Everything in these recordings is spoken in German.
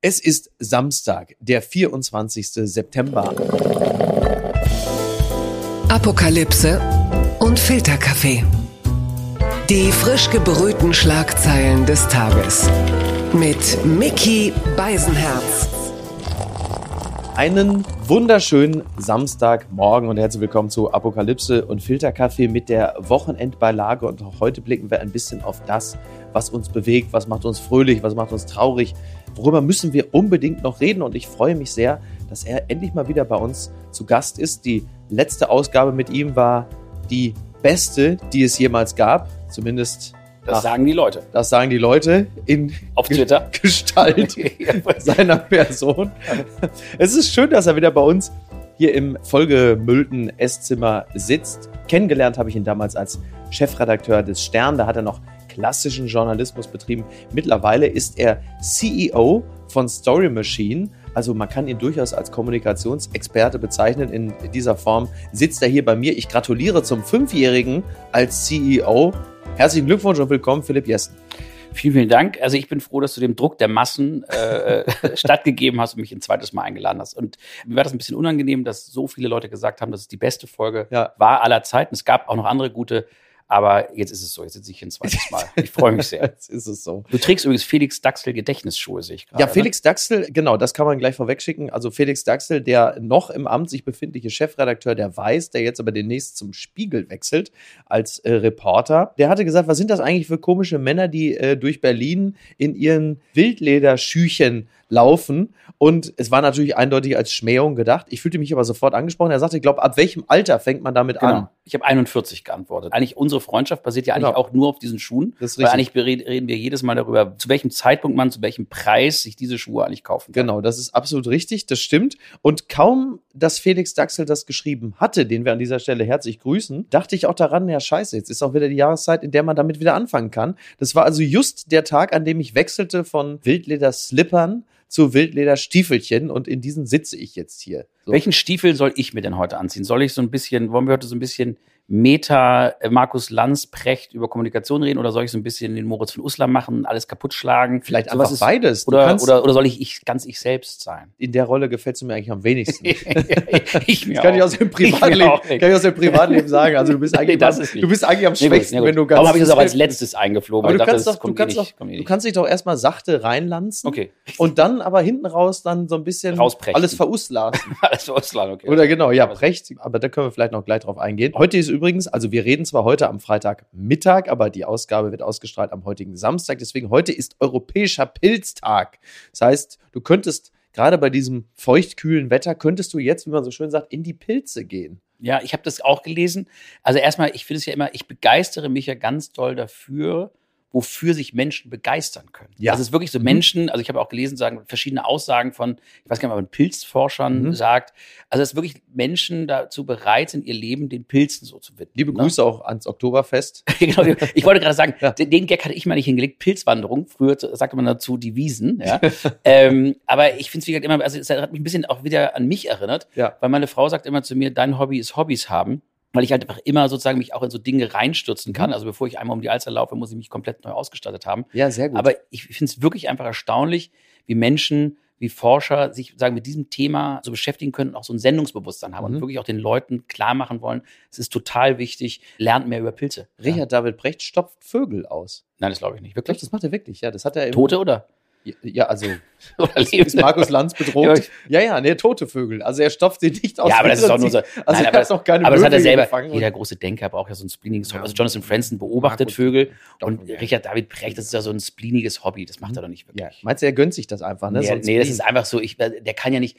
Es ist Samstag, der 24. September. Apokalypse und Filterkaffee. Die frisch gebrühten Schlagzeilen des Tages. Mit Mickey Beisenherz. Einen wunderschönen Samstagmorgen und herzlich willkommen zu Apokalypse und Filterkaffee mit der Wochenendbeilage. Und auch heute blicken wir ein bisschen auf das, was uns bewegt, was macht uns fröhlich, was macht uns traurig, worüber müssen wir unbedingt noch reden. Und ich freue mich sehr, dass er endlich mal wieder bei uns zu Gast ist. Die letzte Ausgabe mit ihm war die beste, die es jemals gab. Zumindest das sagen die Leute. Das sagen die Leute in Auf Twitter. Gestalt seiner Person. Es ist schön, dass er wieder bei uns hier im vollgemüllten Esszimmer sitzt. Kennengelernt habe ich ihn damals als Chefredakteur des Stern. Da hat er noch klassischen Journalismus betrieben. Mittlerweile ist er CEO von Story Machine. Also man kann ihn durchaus als Kommunikationsexperte bezeichnen. In dieser Form sitzt er hier bei mir. Ich gratuliere zum Fünfjährigen als CEO. Herzlichen Glückwunsch und willkommen, Philipp Jessen. Vielen, vielen Dank. Also ich bin froh, dass du dem Druck der Massen äh, stattgegeben hast und mich ein zweites Mal eingeladen hast. Und mir war das ein bisschen unangenehm, dass so viele Leute gesagt haben, dass es die beste Folge ja. war aller Zeiten. Es gab auch noch andere gute aber jetzt ist es so, jetzt sitze ich hier ein zweites Mal. Ich freue mich sehr. jetzt ist es so. Du trägst übrigens Felix Daxel Gedächtnisschuhe, sehe ich gerade. Ja, ne? Felix ne? Daxel, genau, das kann man gleich vorwegschicken. Also Felix Daxel, der noch im Amt sich befindliche Chefredakteur der Weiß, der jetzt aber demnächst zum Spiegel wechselt als äh, Reporter, der hatte gesagt, was sind das eigentlich für komische Männer, die äh, durch Berlin in ihren Wildlederschüchen laufen. Und es war natürlich eindeutig als Schmähung gedacht. Ich fühlte mich aber sofort angesprochen. Er sagte, ich glaube, ab welchem Alter fängt man damit genau. an? Ich habe 41 geantwortet. Eigentlich unsere Freundschaft basiert ja eigentlich genau. auch nur auf diesen Schuhen. Das ist weil eigentlich reden wir jedes Mal darüber, zu welchem Zeitpunkt man, zu welchem Preis sich diese Schuhe eigentlich kaufen kann. Genau, das ist absolut richtig, das stimmt. Und kaum, dass Felix Daxel das geschrieben hatte, den wir an dieser Stelle herzlich grüßen, dachte ich auch daran, ja scheiße, jetzt ist auch wieder die Jahreszeit, in der man damit wieder anfangen kann. Das war also just der Tag, an dem ich wechselte von Wildleder-Slippern zu Wildlederstiefelchen und in diesen sitze ich jetzt hier. So. Welchen Stiefel soll ich mir denn heute anziehen? Soll ich so ein bisschen, wollen wir heute so ein bisschen Meta äh, Markus Lanz Precht über Kommunikation reden oder soll ich so ein bisschen den Moritz von Uslar machen, alles kaputt schlagen? Vielleicht so einfach ist, beides. Oder, oder, oder soll ich, ich ganz ich selbst sein? In der Rolle gefällst du mir eigentlich am wenigsten. ich mir das kann ich aus dem Privatleben, kann ich aus dem Privatleben sagen. Also du bist eigentlich, nee, du bist eigentlich am schwächsten, nee, wenn du ganz. Warum habe ich das auch als letztes eingeflogen? Aber du, kannst, doch, du, kannst, eh doch, du kannst dich doch erstmal sachte reinlanzen. Okay. Und dann aber hinten raus dann so ein bisschen alles veruslassen. alles veruslassen, okay. Oder genau, ja, Precht. Aber da können wir vielleicht noch gleich drauf eingehen. Heute ist übrigens, also wir reden zwar heute am Freitagmittag, aber die Ausgabe wird ausgestrahlt am heutigen Samstag. Deswegen heute ist Europäischer Pilztag. Das heißt, du könntest gerade bei diesem feuchtkühlen Wetter, könntest du jetzt, wie man so schön sagt, in die Pilze gehen. Ja, ich habe das auch gelesen. Also erstmal, ich finde es ja immer, ich begeistere mich ja ganz doll dafür, wofür sich Menschen begeistern können. Ja. Also es ist wirklich so mhm. Menschen, also ich habe auch gelesen, sagen verschiedene Aussagen von, ich weiß gar nicht, ob man Pilzforschern mhm. sagt, also dass wirklich Menschen dazu bereit sind, ihr Leben den Pilzen so zu widmen. Liebe ne? Grüße auch ans Oktoberfest. genau, ich wollte gerade sagen, ja. den Gag hatte ich mal nicht hingelegt, Pilzwanderung, früher sagte man dazu die Wiesen, ja. ähm, aber ich finde es wie gesagt immer, also es hat mich ein bisschen auch wieder an mich erinnert, ja. weil meine Frau sagt immer zu mir, dein Hobby ist Hobbys haben weil ich halt einfach immer sozusagen mich auch in so Dinge reinstürzen kann. Mhm. Also bevor ich einmal um die Alster laufe, muss ich mich komplett neu ausgestattet haben. Ja, sehr gut. Aber ich finde es wirklich einfach erstaunlich, wie Menschen, wie Forscher sich sagen mit diesem Thema so beschäftigen können und auch so ein Sendungsbewusstsein haben mhm. und wirklich auch den Leuten klar machen wollen, es ist total wichtig, lernt mehr über Pilze. Richard ja. David Brecht stopft Vögel aus. Nein, das glaube ich nicht. Wirklich? Das macht er wirklich, ja. Das hat er Tote oder? Ja, also ist, Markus Lanz bedroht? ja, ja, ne, tote Vögel. Also er stopft sie nicht aus. Ja, aber das ist doch nur so. Also nein, er aber, hat noch keine Aber das hat er selber. Jeder große Denker braucht ja so ein spleeniges Hobby. Also Jonathan Franzen beobachtet Vögel und Richard David Precht, das ist ja so ein spleeniges Hobby. Das macht er doch nicht wirklich. Ja. Meinst du, er gönnt sich das einfach? Ne? Nee, nee das ist einfach so. Ich, der kann ja nicht.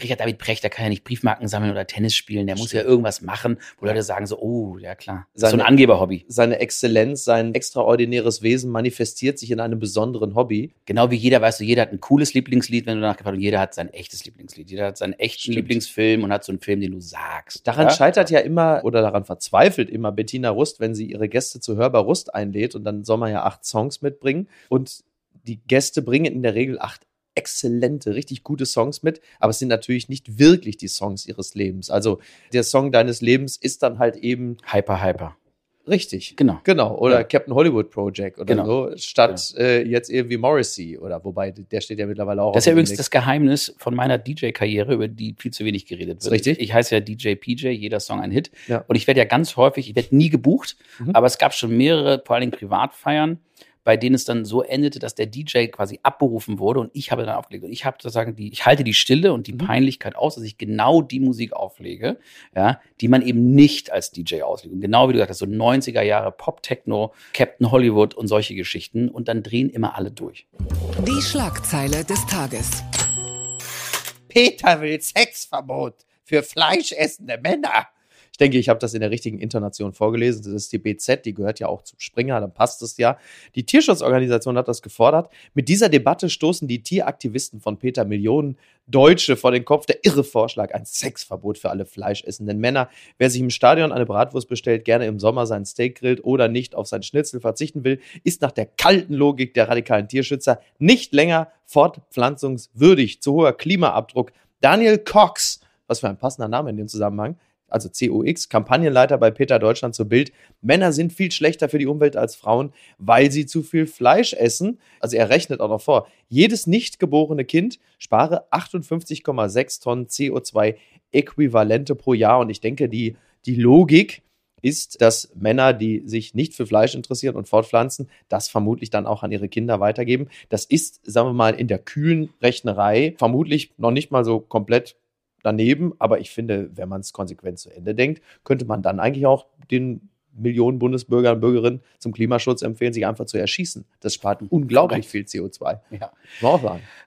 Richard David Precht, der kann ja nicht Briefmarken sammeln oder Tennis spielen, der muss ja irgendwas machen, wo Leute sagen so, oh, ja klar, seine, so ein Angeberhobby. Seine Exzellenz, sein extraordinäres Wesen manifestiert sich in einem besonderen Hobby. Genau wie jeder, weißt du, jeder hat ein cooles Lieblingslied, wenn du nachgefragt und jeder hat sein echtes Lieblingslied. Jeder hat seinen echten Stimmt. Lieblingsfilm und hat so einen Film, den du sagst. Daran ja? scheitert ja immer oder daran verzweifelt immer Bettina Rust, wenn sie ihre Gäste zu Hörbar Rust einlädt und dann soll man ja acht Songs mitbringen und die Gäste bringen in der Regel acht exzellente, richtig gute Songs mit, aber es sind natürlich nicht wirklich die Songs ihres Lebens. Also der Song deines Lebens ist dann halt eben Hyper Hyper. Richtig. Genau. Genau. Oder ja. Captain Hollywood Project oder genau. so, statt genau. äh, jetzt irgendwie Morrissey oder wobei der steht ja mittlerweile auch. Das ist ja übrigens das Geheimnis von meiner DJ-Karriere, über die viel zu wenig geredet wird. Richtig. Ich heiße ja DJ PJ, jeder Song ein Hit. Ja. Und ich werde ja ganz häufig, ich werde nie gebucht, mhm. aber es gab schon mehrere, vor allen Dingen Privatfeiern, bei denen es dann so endete, dass der DJ quasi abberufen wurde und ich habe dann aufgelegt. Und ich habe sozusagen die, ich halte die Stille und die mhm. Peinlichkeit aus, dass ich genau die Musik auflege, ja, die man eben nicht als DJ auslegt. Und genau wie du gesagt hast, so 90er Jahre Pop-Techno, Captain Hollywood und solche Geschichten. Und dann drehen immer alle durch. Die Schlagzeile des Tages. Peter will Sexverbot für fleischessende Männer. Ich denke, ich habe das in der richtigen Intonation vorgelesen. Das ist die BZ, die gehört ja auch zum Springer, dann passt es ja. Die Tierschutzorganisation hat das gefordert. Mit dieser Debatte stoßen die Tieraktivisten von Peter Millionen Deutsche vor den Kopf. Der irre Vorschlag, ein Sexverbot für alle fleischessenden Männer. Wer sich im Stadion eine Bratwurst bestellt, gerne im Sommer sein Steak grillt oder nicht auf sein Schnitzel verzichten will, ist nach der kalten Logik der radikalen Tierschützer nicht länger fortpflanzungswürdig. Zu hoher Klimaabdruck. Daniel Cox, was für ein passender Name in dem Zusammenhang, also COX, Kampagnenleiter bei Peter Deutschland zur Bild. Männer sind viel schlechter für die Umwelt als Frauen, weil sie zu viel Fleisch essen. Also er rechnet auch noch vor. Jedes nicht geborene Kind spare 58,6 Tonnen CO2-Äquivalente pro Jahr. Und ich denke, die, die Logik ist, dass Männer, die sich nicht für Fleisch interessieren und fortpflanzen, das vermutlich dann auch an ihre Kinder weitergeben. Das ist, sagen wir mal, in der kühlen Rechnerei vermutlich noch nicht mal so komplett daneben, aber ich finde, wenn man es konsequent zu Ende denkt, könnte man dann eigentlich auch den Millionen Bundesbürger und Bürgerinnen zum Klimaschutz empfehlen, sich einfach zu erschießen. Das spart unglaublich viel CO2. Ja.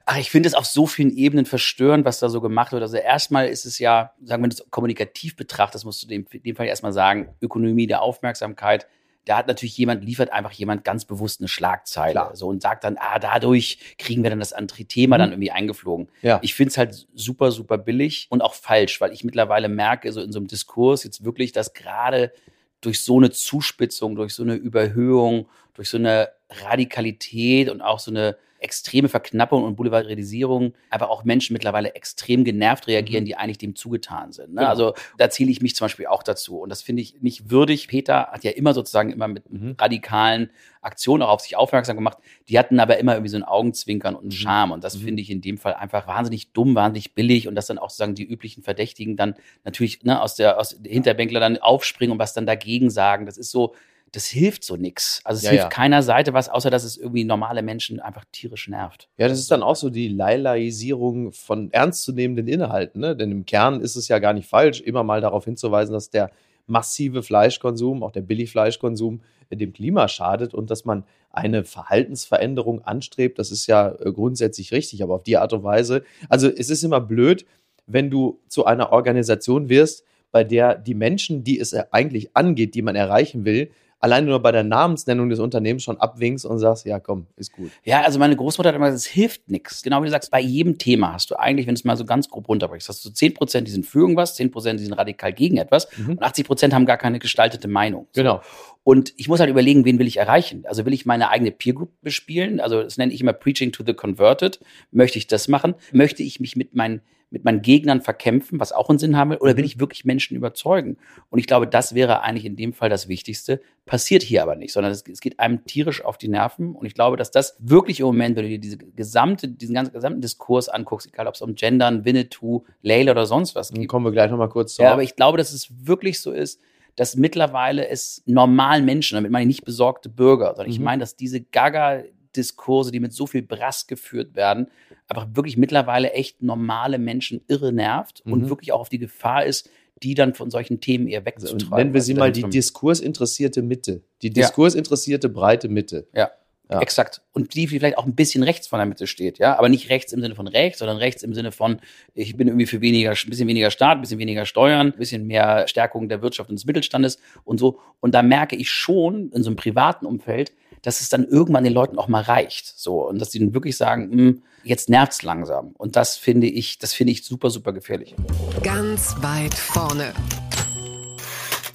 Ach, ich finde es auf so vielen Ebenen verstörend, was da so gemacht wird. Also erstmal ist es ja, sagen wir das kommunikativ betrachtet, das musst du in dem Fall erstmal sagen, Ökonomie der Aufmerksamkeit da hat natürlich jemand, liefert einfach jemand ganz bewusst eine Schlagzeile Klar. so und sagt dann, ah, dadurch kriegen wir dann das andere Thema mhm. dann irgendwie eingeflogen. Ja. Ich finde es halt super, super billig und auch falsch, weil ich mittlerweile merke, so in so einem Diskurs jetzt wirklich, dass gerade durch so eine Zuspitzung, durch so eine Überhöhung, durch so eine Radikalität und auch so eine extreme Verknappung und Boulevardisierung aber auch Menschen mittlerweile extrem genervt reagieren, mhm. die eigentlich dem zugetan sind. Ne? Genau. Also da zähle ich mich zum Beispiel auch dazu. Und das finde ich nicht würdig. Peter hat ja immer sozusagen immer mit mhm. radikalen Aktionen auch auf sich aufmerksam gemacht. Die hatten aber immer irgendwie so ein Augenzwinkern und einen mhm. Charme. Und das mhm. finde ich in dem Fall einfach wahnsinnig dumm, wahnsinnig billig. Und dass dann auch sozusagen die üblichen Verdächtigen dann natürlich ne, aus der aus der Hinterbänkler dann aufspringen und was dann dagegen sagen. Das ist so, das hilft so nix. Also es ja, hilft ja. keiner Seite was, außer dass es irgendwie normale Menschen einfach tierisch nervt. Ja, das ist dann auch so die Leilaisierung von ernstzunehmenden Inhalten, ne? Denn im Kern ist es ja gar nicht falsch, immer mal darauf hinzuweisen, dass der massive Fleischkonsum, auch der Billigfleischkonsum, äh, dem Klima schadet und dass man eine Verhaltensveränderung anstrebt, das ist ja äh, grundsätzlich richtig, aber auf die Art und Weise. Also es ist immer blöd, wenn du zu einer Organisation wirst, bei der die Menschen, die es eigentlich angeht, die man erreichen will, alleine nur bei der Namensnennung des Unternehmens schon abwinkst und sagst, ja komm, ist gut. Ja, also meine Großmutter hat immer gesagt, es hilft nichts. Genau wie du sagst, bei jedem Thema hast du eigentlich, wenn du es mal so ganz grob runterbrichst, hast du 10 Prozent, die sind für irgendwas, 10 Prozent, die sind radikal gegen etwas mhm. und 80 Prozent haben gar keine gestaltete Meinung. So. Genau. Und ich muss halt überlegen, wen will ich erreichen? Also will ich meine eigene Peer Group bespielen? Also das nenne ich immer Preaching to the Converted. Möchte ich das machen? Möchte ich mich mit meinen mit meinen Gegnern verkämpfen, was auch einen Sinn haben will, oder will mhm. ich wirklich Menschen überzeugen? Und ich glaube, das wäre eigentlich in dem Fall das Wichtigste. Passiert hier aber nicht, sondern es, es geht einem tierisch auf die Nerven. Und ich glaube, dass das wirklich im Moment, wenn du dir diese gesamte, diesen ganzen gesamten Diskurs anguckst, egal ob es um Gendern, Winnetou, Layla oder sonst was geht. Kommen wir gleich nochmal kurz zu. Ja, aber ich glaube, dass es wirklich so ist, dass mittlerweile es normalen Menschen, damit meine ich nicht besorgte Bürger, sondern mhm. ich meine, dass diese Gaga Diskurse, die mit so viel Brass geführt werden, einfach wirklich mittlerweile echt normale Menschen irre nervt mhm. und wirklich auch auf die Gefahr ist, die dann von solchen Themen eher also wegzutreiben. Also nennen wir sie mal die diskursinteressierte Mitte. Die diskursinteressierte breite Mitte. Ja. Ja. Exakt. Und die vielleicht auch ein bisschen rechts von der Mitte steht, ja. Aber nicht rechts im Sinne von rechts, sondern rechts im Sinne von, ich bin irgendwie für weniger, ein bisschen weniger Staat, ein bisschen weniger Steuern, ein bisschen mehr Stärkung der Wirtschaft und des Mittelstandes und so. Und da merke ich schon in so einem privaten Umfeld, dass es dann irgendwann den Leuten auch mal reicht. So. Und dass die dann wirklich sagen, hm, jetzt nervt's langsam. Und das finde ich, das finde ich super, super gefährlich. Ganz weit vorne.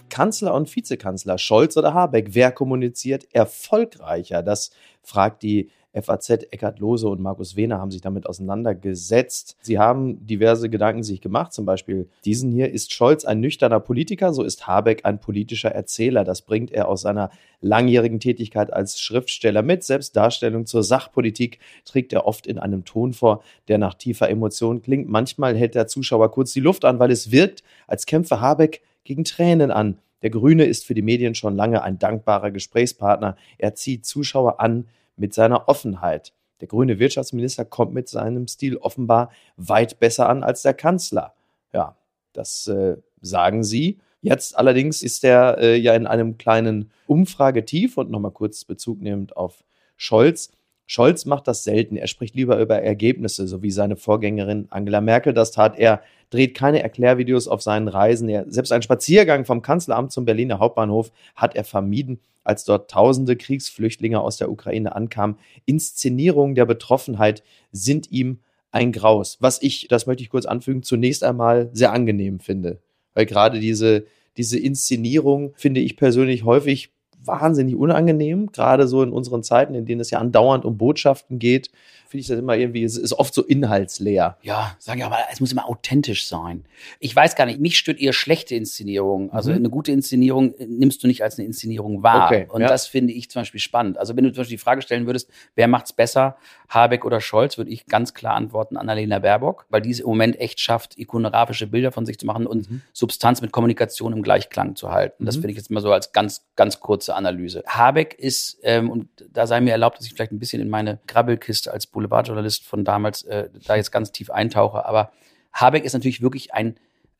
Kanzler und Vizekanzler Scholz oder Habeck, wer kommuniziert erfolgreicher? Das fragt die FAZ, Eckhard Lose und Markus Wehner haben sich damit auseinandergesetzt. Sie haben diverse Gedanken sich gemacht, zum Beispiel diesen hier. Ist Scholz ein nüchterner Politiker, so ist Habeck ein politischer Erzähler. Das bringt er aus seiner langjährigen Tätigkeit als Schriftsteller mit. Selbst Darstellung zur Sachpolitik trägt er oft in einem Ton vor, der nach tiefer Emotion klingt. Manchmal hält der Zuschauer kurz die Luft an, weil es wirkt, als kämpfe Habeck gegen Tränen an. Der Grüne ist für die Medien schon lange ein dankbarer Gesprächspartner. Er zieht Zuschauer an mit seiner Offenheit. Der grüne Wirtschaftsminister kommt mit seinem Stil offenbar weit besser an als der Kanzler. Ja, das äh, sagen sie. Jetzt allerdings ist er äh, ja in einem kleinen Umfragetief und nochmal kurz Bezug nehmend auf Scholz. Scholz macht das selten. Er spricht lieber über Ergebnisse, so wie seine Vorgängerin Angela Merkel das tat. Er dreht keine Erklärvideos auf seinen Reisen. Er, selbst einen Spaziergang vom Kanzleramt zum Berliner Hauptbahnhof hat er vermieden, als dort tausende Kriegsflüchtlinge aus der Ukraine ankamen. Inszenierungen der Betroffenheit sind ihm ein Graus, was ich, das möchte ich kurz anfügen, zunächst einmal sehr angenehm finde. Weil gerade diese, diese Inszenierung finde ich persönlich häufig wahnsinnig unangenehm, gerade so in unseren Zeiten, in denen es ja andauernd um Botschaften geht, finde ich das immer irgendwie, es ist oft so inhaltsleer. Ja, sage ich aber, es muss immer authentisch sein. Ich weiß gar nicht, mich stört eher schlechte Inszenierung. Also mhm. eine gute Inszenierung nimmst du nicht als eine Inszenierung wahr. Okay, Und ja. das finde ich zum Beispiel spannend. Also wenn du zum Beispiel die Frage stellen würdest, wer macht's besser, Habeck oder Scholz, würde ich ganz klar antworten Annalena Baerbock, weil die es im Moment echt schafft, ikonografische Bilder von sich zu machen und mhm. Substanz mit Kommunikation im Gleichklang zu halten. Das mhm. finde ich jetzt mal so als ganz, ganz kurze Analyse. Habeck ist, ähm, und da sei mir erlaubt, dass ich vielleicht ein bisschen in meine Grabbelkiste als Boulevardjournalist von damals äh, da jetzt ganz tief eintauche. Aber Habeck ist natürlich wirklich ein,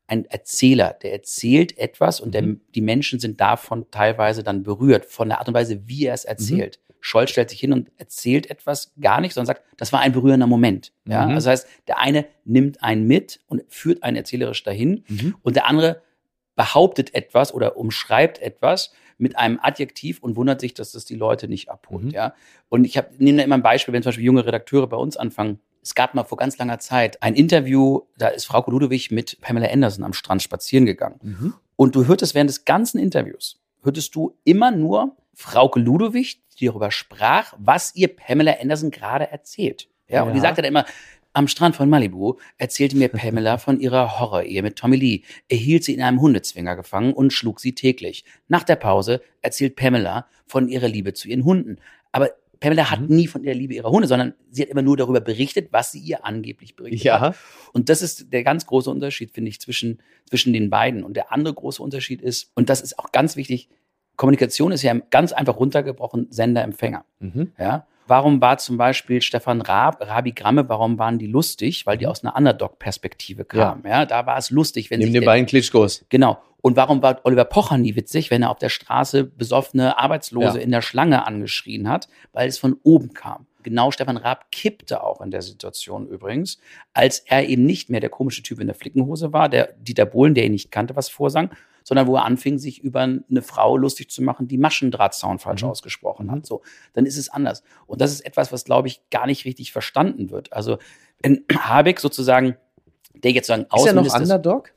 ein Erzähler, der erzählt etwas und der, mhm. die Menschen sind davon teilweise dann berührt, von der Art und Weise, wie er es erzählt. Mhm. Scholz stellt sich hin und erzählt etwas gar nicht, sondern sagt, das war ein berührender Moment. Ja? Mhm. Also das heißt, der eine nimmt einen mit und führt einen erzählerisch dahin mhm. und der andere behauptet etwas oder umschreibt etwas mit einem Adjektiv und wundert sich, dass das die Leute nicht abholt. Mhm. Ja? Und ich nehme da immer ein Beispiel, wenn zum Beispiel junge Redakteure bei uns anfangen. Es gab mal vor ganz langer Zeit ein Interview, da ist Frau Ludwig mit Pamela Anderson am Strand spazieren gegangen. Mhm. Und du hörtest während des ganzen Interviews, hörtest du immer nur Frauke Ludwig, die darüber sprach, was ihr Pamela Anderson gerade erzählt. Ja, ja. und die sagte dann immer, am Strand von Malibu erzählte mir Pamela von ihrer Horror-Ehe mit Tommy Lee. Er hielt sie in einem Hundezwinger gefangen und schlug sie täglich. Nach der Pause erzählt Pamela von ihrer Liebe zu ihren Hunden. Aber Pamela hat mhm. nie von der Liebe ihrer Hunde, sondern sie hat immer nur darüber berichtet, was sie ihr angeblich berichtet ja. hat. Und das ist der ganz große Unterschied, finde ich, zwischen, zwischen den beiden. Und der andere große Unterschied ist, und das ist auch ganz wichtig, Kommunikation ist ja ganz einfach runtergebrochen Sender-Empfänger. Mhm. Ja? Warum war zum Beispiel Stefan Raab, Rabi Gramme, warum waren die lustig? Weil die mhm. aus einer Underdog-Perspektive kamen. Ja. ja. da war es lustig, wenn Neben den beiden Klitschkos. Genau. Und warum war Oliver Pocher nie witzig, wenn er auf der Straße besoffene Arbeitslose ja. in der Schlange angeschrien hat? Weil es von oben kam. Genau Stefan Raab kippte auch in der Situation übrigens, als er eben nicht mehr der komische Typ in der Flickenhose war, der Dieter Bohlen, der ihn nicht kannte, was vorsang, sondern wo er anfing, sich über eine Frau lustig zu machen, die Maschendrahtzaun falsch mhm. ausgesprochen hat. Mhm. So, dann ist es anders. Und das ist etwas, was, glaube ich, gar nicht richtig verstanden wird. Also, wenn Habeck sozusagen, der jetzt sagen, Ist er noch Underdog?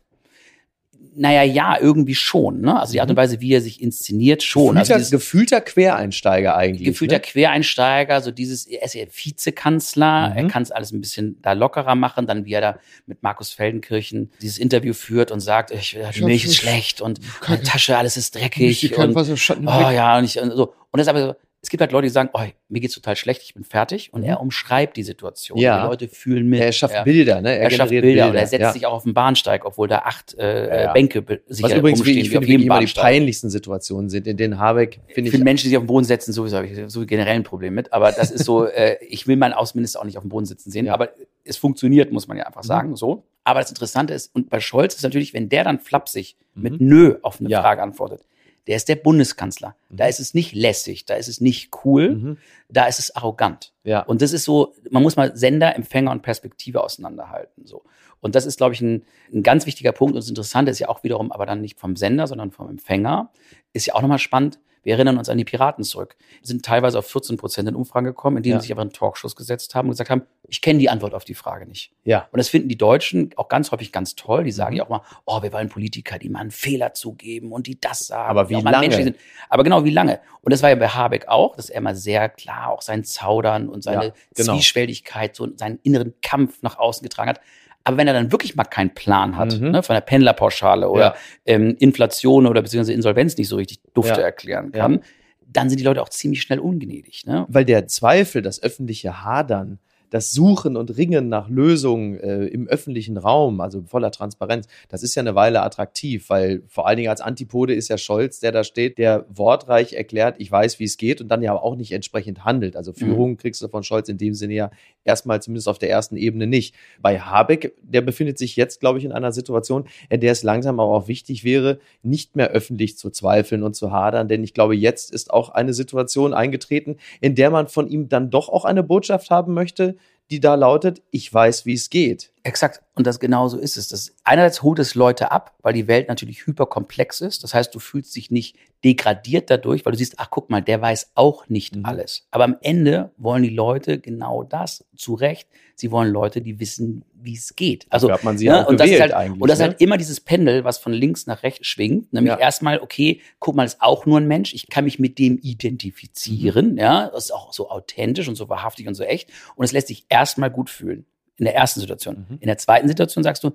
Naja, ja, irgendwie schon. Ne? Also die Art und mhm. Weise, wie er sich inszeniert, schon. Gefühlter, also gefühlter Quereinsteiger eigentlich. Gefühlter ne? Quereinsteiger, so dieses, er ist ja Vizekanzler, mhm. er kann es alles ein bisschen da lockerer machen, dann wie er da mit Markus Feldenkirchen dieses Interview führt und sagt, ich, die Milch ist schlecht und meine Tasche, alles ist dreckig. Und, oh ja, und ich, und so. Und das ist aber so, es gibt halt Leute, die sagen, oh, mir geht's total schlecht, ich bin fertig. Und er umschreibt die Situation. Ja. Die Leute fühlen mit. Er schafft er, Bilder, ne? Er, er schafft Bilder, Bilder, und er setzt ja. sich auch auf den Bahnsteig, obwohl da acht äh, ja. Bänke sich Was übrigens, wie ich finde, immer die peinlichsten Situationen sind, in denen Habeck, finde ich. Für Menschen, die sich auf den Boden setzen, sowieso habe ich so generell ein Problem mit. Aber das ist so, äh, ich will meinen Außenminister auch nicht auf dem Boden sitzen sehen. Aber es funktioniert, muss man ja einfach mhm. sagen, mhm. so. Aber das Interessante ist, und bei Scholz ist natürlich, wenn der dann flapsig mhm. mit Nö auf eine Frage antwortet, der ist der Bundeskanzler. Mhm. Da ist es nicht lässig, da ist es nicht cool, mhm. da ist es arrogant. Ja. Und das ist so, man muss mal Sender, Empfänger und Perspektive auseinanderhalten. So. Und das ist, glaube ich, ein, ein ganz wichtiger Punkt. Und das Interessante ist ja auch wiederum, aber dann nicht vom Sender, sondern vom Empfänger. Ist ja auch nochmal spannend, Wir erinnern uns an die Piraten zurück. Wir sind teilweise auf 14 Prozent in Umfragen gekommen, indem ja. sie sich aber einen Talkshows gesetzt haben und gesagt haben, ich kenne die Antwort auf die Frage nicht. Ja. Und das finden die Deutschen auch ganz häufig ganz toll. Die sagen mhm. ja auch mal, oh, wir wollen Politiker, die mal einen Fehler zugeben und die das sagen. Aber wie lange? Aber genau, wie lange? Und das war ja bei Habeck auch, dass er mal sehr klar auch sein Zaudern und seine ja, genau. Zwiespältigkeit, so seinen inneren Kampf nach außen getragen hat. Aber wenn er dann wirklich mal keinen Plan hat, mhm. ne, von der Pendlerpauschale oder ja. ähm, Inflation oder beziehungsweise Insolvenz nicht so richtig dufte ja. erklären kann, ja. dann sind die Leute auch ziemlich schnell ungnädig. Ne? Weil der Zweifel, das öffentliche Hadern, das Suchen und Ringen nach Lösungen äh, im öffentlichen Raum, also voller Transparenz, das ist ja eine Weile attraktiv, weil vor allen Dingen als Antipode ist ja Scholz, der da steht, der wortreich erklärt, ich weiß, wie es geht und dann ja auch nicht entsprechend handelt. Also Führung mhm. kriegst du von Scholz in dem Sinne ja erstmal zumindest auf der ersten Ebene nicht. Bei Habeck, der befindet sich jetzt, glaube ich, in einer Situation, in der es langsam aber auch wichtig wäre, nicht mehr öffentlich zu zweifeln und zu hadern, denn ich glaube, jetzt ist auch eine Situation eingetreten, in der man von ihm dann doch auch eine Botschaft haben möchte, die da lautet, ich weiß, wie es geht. Exakt. Und das genau so ist es. Das, einerseits holt es Leute ab, weil die Welt natürlich hyperkomplex ist. Das heißt, du fühlst dich nicht degradiert dadurch, weil du siehst, ach guck mal, der weiß auch nicht mhm. alles. Aber am Ende wollen die Leute genau das, zu Recht. Sie wollen Leute, die wissen, wie es geht. Also hat man sie ne, und das ist halt, eigentlich. Und das ne? ist halt immer dieses Pendel, was von links nach rechts schwingt. Nämlich ja. erstmal, okay, guck mal, ist auch nur ein Mensch. Ich kann mich mit dem identifizieren. Mhm. Ja, das ist auch so authentisch und so wahrhaftig und so echt. Und es lässt sich erstmal gut fühlen in der ersten Situation. Mhm. In der zweiten Situation sagst du,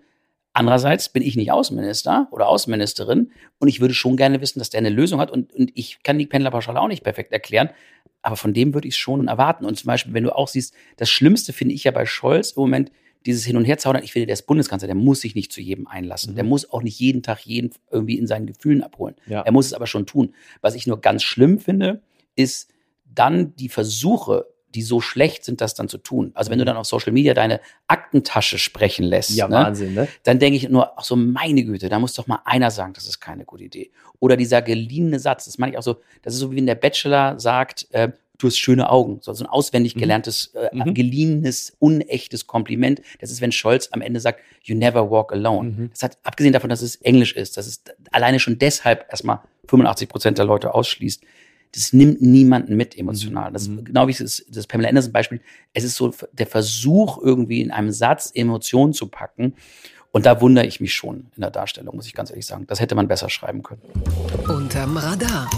andererseits bin ich nicht Außenminister oder Außenministerin und ich würde schon gerne wissen, dass der eine Lösung hat und, und ich kann die Pendlerpauschale auch nicht perfekt erklären, aber von dem würde ich es schon erwarten. Und zum Beispiel, wenn du auch siehst, das Schlimmste finde ich ja bei Scholz im Moment, dieses Hin- und Herzaudern, ich finde, der ist Bundeskanzler, der muss sich nicht zu jedem einlassen. Mhm. Der muss auch nicht jeden Tag jeden irgendwie in seinen Gefühlen abholen. Ja. Er muss es aber schon tun. Was ich nur ganz schlimm finde, ist dann die Versuche, die so schlecht sind, das dann zu tun. Also wenn du mhm. dann auf Social Media deine Aktentasche sprechen lässt, ja, ne, Wahnsinn, ne? dann denke ich nur, ach so, meine Güte, da muss doch mal einer sagen, das ist keine gute Idee. Oder dieser geliehene Satz, das meine ich auch so, das ist so wie wenn der Bachelor sagt, äh, du hast schöne Augen. So, ein auswendig mhm. gelerntes, äh, mhm. geliehenes, unechtes Kompliment. Das ist, wenn Scholz am Ende sagt, you never walk alone. Mhm. Das hat, abgesehen davon, dass es Englisch ist, dass es alleine schon deshalb erstmal 85 Prozent der Leute ausschließt das nimmt niemanden mit emotional. Das mhm. genau wie das, das Pamela Anderson Beispiel. Es ist so der Versuch irgendwie in einem Satz Emotionen zu packen. Und da wundere ich mich schon in der Darstellung, muss ich ganz ehrlich sagen. Das hätte man besser schreiben können. Unterm Radar.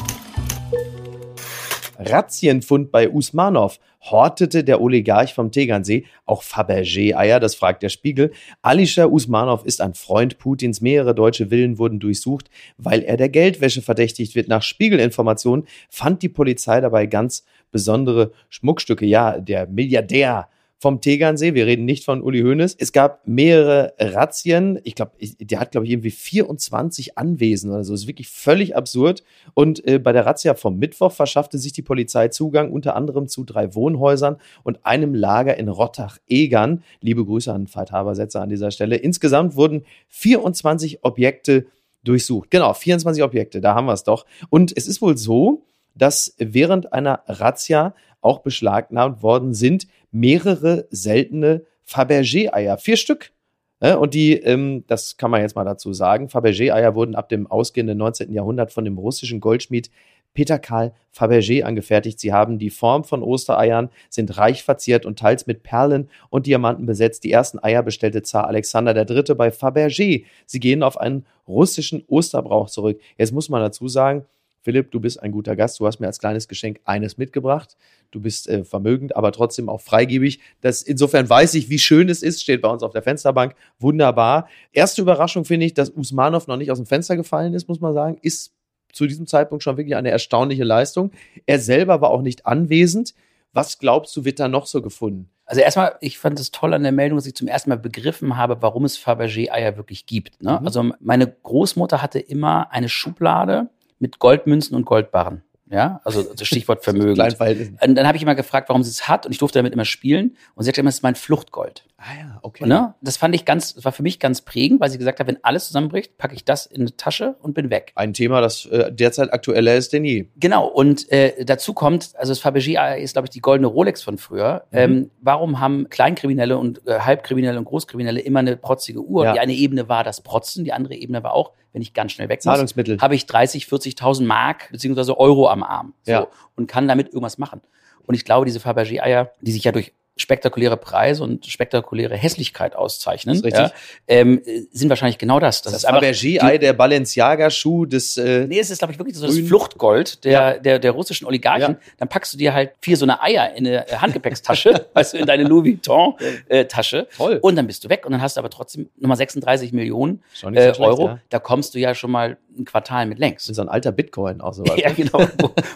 Razzienfund bei Usmanov. Hortete der Oligarch vom Tegernsee auch Fabergé-Eier? Das fragt der Spiegel. Alischer Usmanov ist ein Freund Putins. Mehrere deutsche Villen wurden durchsucht, weil er der Geldwäsche verdächtigt wird. Nach Spiegelinformationen fand die Polizei dabei ganz besondere Schmuckstücke. Ja, der Milliardär vom Tegernsee. Wir reden nicht von Uli Hoeneß. Es gab mehrere Razzien. Ich glaube, der hat, glaube ich, irgendwie 24 Anwesen oder so. Das ist wirklich völlig absurd. Und äh, bei der Razzia vom Mittwoch verschaffte sich die Polizei Zugang unter anderem zu drei Wohnhäusern und einem Lager in Rottach-Egern. Liebe Grüße an Veit an dieser Stelle. Insgesamt wurden 24 Objekte durchsucht. Genau, 24 Objekte, da haben wir es doch. Und es ist wohl so, dass während einer Razzia auch beschlagnahmt worden sind mehrere seltene Fabergé-Eier. Vier Stück. Und die, ähm, das kann man jetzt mal dazu sagen, Fabergé-Eier wurden ab dem ausgehenden 19. Jahrhundert von dem russischen Goldschmied Peter Karl Fabergé angefertigt. Sie haben die Form von Ostereiern, sind reich verziert und teils mit Perlen und Diamanten besetzt. Die ersten Eier bestellte Zar Alexander III. bei Fabergé. Sie gehen auf einen russischen Osterbrauch zurück. Jetzt muss man dazu sagen, Philipp, du bist ein guter Gast. Du hast mir als kleines Geschenk eines mitgebracht. Du bist äh, vermögend, aber trotzdem auch freigebig. Das, insofern weiß ich, wie schön es ist. Steht bei uns auf der Fensterbank. Wunderbar. Erste Überraschung finde ich, dass Usmanov noch nicht aus dem Fenster gefallen ist, muss man sagen. Ist zu diesem Zeitpunkt schon wirklich eine erstaunliche Leistung. Er selber war auch nicht anwesend. Was glaubst du, wird da noch so gefunden? Also erstmal, ich fand es toll an der Meldung, dass ich zum ersten Mal begriffen habe, warum es Fabergé-Eier wirklich gibt. Ne? Mhm. Also meine Großmutter hatte immer eine Schublade mit Goldmünzen und Goldbarren. Ja, also, also Stichwort Vermögen. Und dann habe ich immer gefragt, warum sie es hat und ich durfte damit immer spielen und sie hat immer, das ist mein Fluchtgold. Ah ja, okay. ne? Das fand ich ganz, das war für mich ganz prägend, weil sie gesagt hat, wenn alles zusammenbricht, packe ich das in eine Tasche und bin weg. Ein Thema, das äh, derzeit aktueller ist denn je. Genau, und äh, dazu kommt, also das Fabergé ist, glaube ich, die goldene Rolex von früher. Mhm. Ähm, warum haben Kleinkriminelle und äh, Halbkriminelle und Großkriminelle immer eine protzige Uhr? Ja. Die eine Ebene war das Protzen, die andere Ebene war auch, wenn ich ganz schnell weg muss, habe ich 30, 40.000 Mark beziehungsweise Euro am am Arm so, ja. und kann damit irgendwas machen. Und ich glaube, diese Fabergé-Eier, die sich ja durch spektakuläre Preise und spektakuläre Hässlichkeit auszeichnen, ja, ähm, sind wahrscheinlich genau das. Das, das ist einfach Fabergé-Ei, der Balenciaga-Schuh des äh, Nee, es ist, glaube ich, wirklich so das Fluchtgold der, ja. der, der russischen Oligarchen. Ja. Dann packst du dir halt vier so eine Eier in eine Handgepäckstasche, weißt du, in deine Louis Vuitton-Tasche. Äh, Toll. Und dann bist du weg und dann hast du aber trotzdem nochmal 36 Millionen äh, Euro. Ja. Da kommst du ja schon mal ein Quartal mit längs. So ein alter Bitcoin auch so. ja, genau.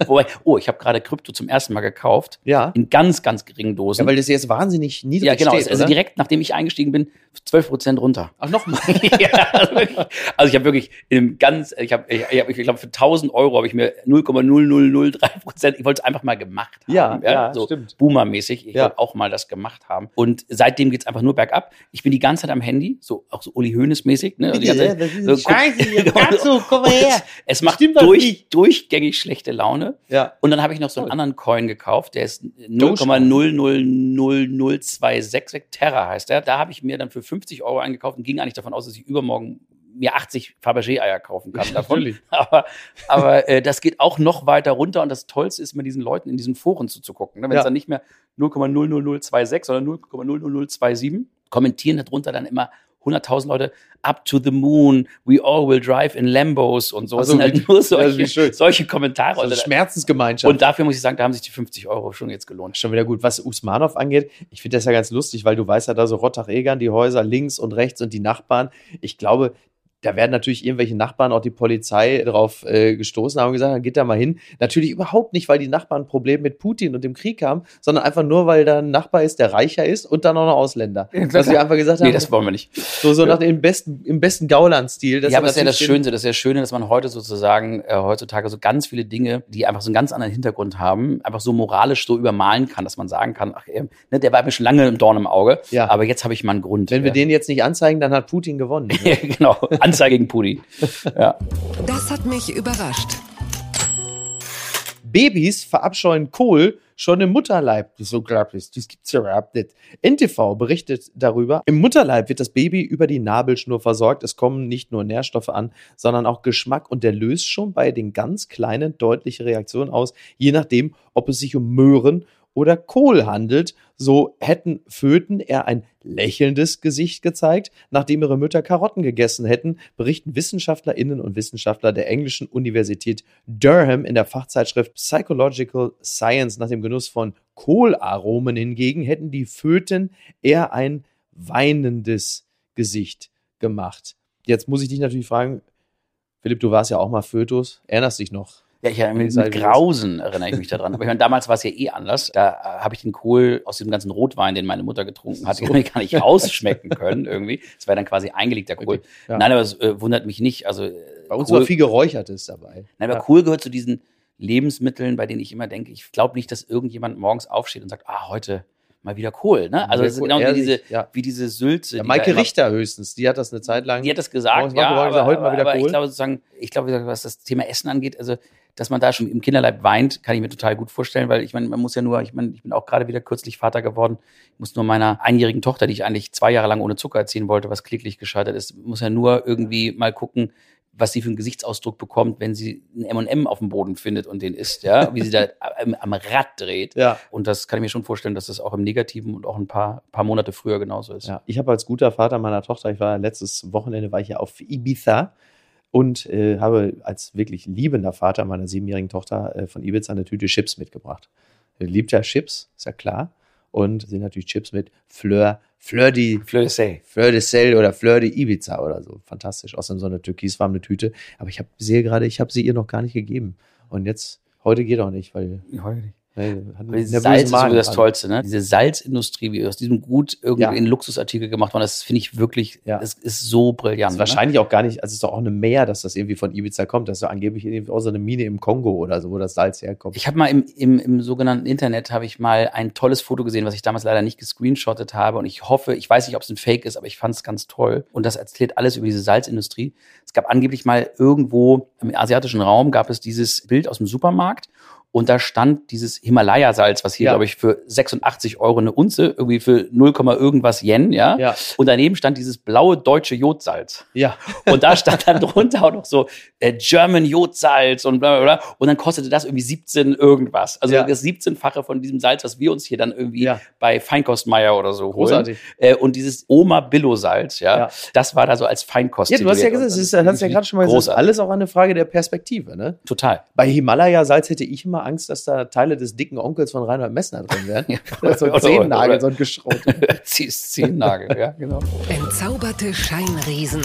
Wobei, oh, ich habe gerade Krypto zum ersten Mal gekauft. Ja. In ganz, ganz geringen Dosen. Ja, weil das jetzt wahnsinnig niedrig Ja, genau. Steht, also oder? direkt, nachdem ich eingestiegen bin, 12 Prozent runter. Ach, nochmal. ja, also, also ich habe wirklich in ganz, ich habe, ich, ich, ich glaube, für 1000 Euro habe ich mir 0,0003 Prozent, ich wollte es einfach mal gemacht haben. Ja, ja, ja so stimmt. Boomer-mäßig. Ich ja. wollte auch mal das gemacht haben. Und seitdem geht's einfach nur bergab. Ich bin die ganze Zeit am Handy, so auch so Uli Hoeneß-mäßig. Ne? Ja, das ist so, Scheiße, kannst du, komm mal her. Es macht durch, durchgängig schlechte Laune. Ja. Und dann habe ich noch so einen anderen Coin gekauft, der ist 0,000026 Terra heißt der. Da habe ich mir dann für 50 Euro eingekauft und ging eigentlich davon aus, dass ich übermorgen mir 80 Fabergé-Eier kaufen kann davon. Natürlich. Aber, aber äh, das geht auch noch weiter runter und das Tollste ist, mit diesen Leuten in diesen Foren zuzugucken. Ne? Wenn ja. es dann nicht mehr 0,00026, sondern 0,00027 kommentieren darunter dann immer 100.000 Leute up to the moon, we all will drive in Lambos und so. Also, das sind halt nur solche, solche Kommentare. Also Schmerzensgemeinschaft. Und dafür muss ich sagen, da haben sich die 50 Euro schon jetzt gelohnt. Schon wieder gut. Was Usmanov angeht, ich finde das ja ganz lustig, weil du weißt ja da so Rottach-Egern, die Häuser links und rechts und die Nachbarn. Ich glaube, da werden natürlich irgendwelche Nachbarn, auch die Polizei, drauf äh, gestoßen haben und gesagt, geht da mal hin. Natürlich überhaupt nicht, weil die Nachbarn ein Problem mit Putin und dem Krieg haben, sondern einfach nur, weil da ein Nachbar ist, der reicher ist und dann auch noch Ausländer. Ja, Dass sie einfach gesagt haben, nee, das wollen wir nicht. So, so ja. nach dem besten, im besten Gauland-Stil. Ja, aber das ist ja das Schöne, das ist ja Schöne, dass man heute sozusagen, äh, heutzutage so ganz viele Dinge, die einfach so einen ganz anderen Hintergrund haben, einfach so moralisch so übermalen kann, dass man sagen kann, ach, äh, ne, der war mir schon lange im Dorn im Auge, ja. aber jetzt habe ich mal einen Grund. Wenn wir den jetzt nicht anzeigen, dann hat Putin gewonnen. Ne? genau. Anzeige gegen Pudi. Ja. Das hat mich überrascht. Babys verabscheuen Kohl schon im Mutterleib. Das ist unglaublich. Das gibt's ja überhaupt nicht. NTV berichtet darüber. Im Mutterleib wird das Baby über die Nabelschnur versorgt. Es kommen nicht nur Nährstoffe an, sondern auch Geschmack und der löst schon bei den ganz kleinen deutliche Reaktionen aus, je nachdem, ob es sich um Möhren oder Kohl handelt. So hätten Föten eher ein lächelndes Gesicht gezeigt, nachdem ihre Mütter Karotten gegessen hätten, berichten Wissenschaftlerinnen und Wissenschaftler der englischen Universität Durham in der Fachzeitschrift Psychological Science. Nach dem Genuss von Kohlaromen hingegen hätten die Föten eher ein weinendes Gesicht gemacht. Jetzt muss ich dich natürlich fragen, Philipp, du warst ja auch mal Fötus. Erinnerst dich noch? Ja, ich erinnere mit, mit Grausen erinnere ich mich daran. Aber ich meine, damals war es ja eh anders. Da äh, habe ich den Kohl aus dem ganzen Rotwein, den meine Mutter getrunken hat, so. gar nicht rausschmecken können irgendwie. Es war dann quasi eingelegter Kohl. Okay, ja. Nein, aber es äh, wundert mich nicht. Also bei uns Kohl, war viel Geräuchertes dabei. Nein, aber ja. Kohl gehört zu diesen Lebensmitteln, bei denen ich immer denke, ich glaube nicht, dass irgendjemand morgens aufsteht und sagt, ah, heute mal wieder Kohl. Ne? Also das ist genau wie diese, ja. wie diese Sülze. Ja, Maike Richter höchstens, die hat das eine Zeit lang. Die hat das gesagt, ja, aber, heute mal wieder aber Kohl. ich glaube sozusagen, ich glaube, was das Thema Essen angeht, also dass man da schon im Kinderleib weint, kann ich mir total gut vorstellen, weil ich meine, man muss ja nur, ich meine, ich bin auch gerade wieder kürzlich Vater geworden, ich muss nur meiner einjährigen Tochter, die ich eigentlich zwei Jahre lang ohne Zucker erziehen wollte, was kläglich gescheitert ist, muss ja nur irgendwie mal gucken, was sie für einen Gesichtsausdruck bekommt, wenn sie einen M&M auf dem Boden findet und den isst, ja, wie sie da am, am, Rad dreht. Ja. Und das kann ich mir schon vorstellen, dass das auch im Negativen und auch ein paar, paar Monate früher genauso ist. Ja, ich habe als guter Vater meiner Tochter, ich war letztes Wochenende, war ich ja auf Ibiza und äh, habe als wirklich liebender Vater meiner siebenjährigen Tochter äh, von Ibiza eine Tüte Chips mitgebracht. Er liebt ja Chips, ist ja klar. Und sind natürlich Chips mit Fleur, Fleur de, Fleur de Sel. Fleur de Sel oder Fleur de Ibiza oder so. Fantastisch. Außerdem so eine türkisfarbene Tüte. Aber ich habe sehe gerade, ich habe sie ihr noch gar nicht gegeben. Und jetzt, heute geht auch nicht, weil. Heute nicht. Salz ist so das Tollste, ne? Diese Salzindustrie, wie aus diesem Gut irgendwie ja. in Luxusartikel gemacht worden, das finde ich wirklich, ja. es ist so brillant. Das ist ne? wahrscheinlich auch gar nicht, also es ist doch auch eine Meer, dass das irgendwie von Ibiza kommt. Das ist doch angeblich auch so eine Mine im Kongo oder so, wo das Salz herkommt. Ich habe mal im, im, im sogenannten Internet habe ich mal ein tolles Foto gesehen, was ich damals leider nicht gescreenshottet habe. Und ich hoffe, ich weiß nicht, ob es ein Fake ist, aber ich fand es ganz toll. Und das erzählt alles über diese Salzindustrie. Es gab angeblich mal irgendwo im asiatischen Raum gab es dieses Bild aus dem Supermarkt und da stand dieses Himalaya-Salz, was hier, ja. glaube ich, für 86 Euro eine Unze, irgendwie für 0, irgendwas Yen, ja? ja. Und daneben stand dieses blaue deutsche Jodsalz. Ja. Und da stand dann drunter auch noch so äh, German Jodsalz und bla, bla, bla. Und dann kostete das irgendwie 17 irgendwas. Also ja. das 17-fache von diesem Salz, was wir uns hier dann irgendwie ja. bei Feinkostmeier oder so Großartig. holen. Äh, und dieses Oma Billo-Salz, ja, das war da so als Feinkost. Ja, du hast ja gesagt, es ist, hast ja gerade schon mal gesagt, alles auch eine Frage der Perspektive, ne? Total. Bei Himalaya-Salz hätte ich immer Angst, dass da Teile des dicken Onkels von Reinhard Messner drin wären. ja. so ein Zehennagel, so ein Geschrot. Zehennagel, ja, genau. Entzauberte Scheinriesen.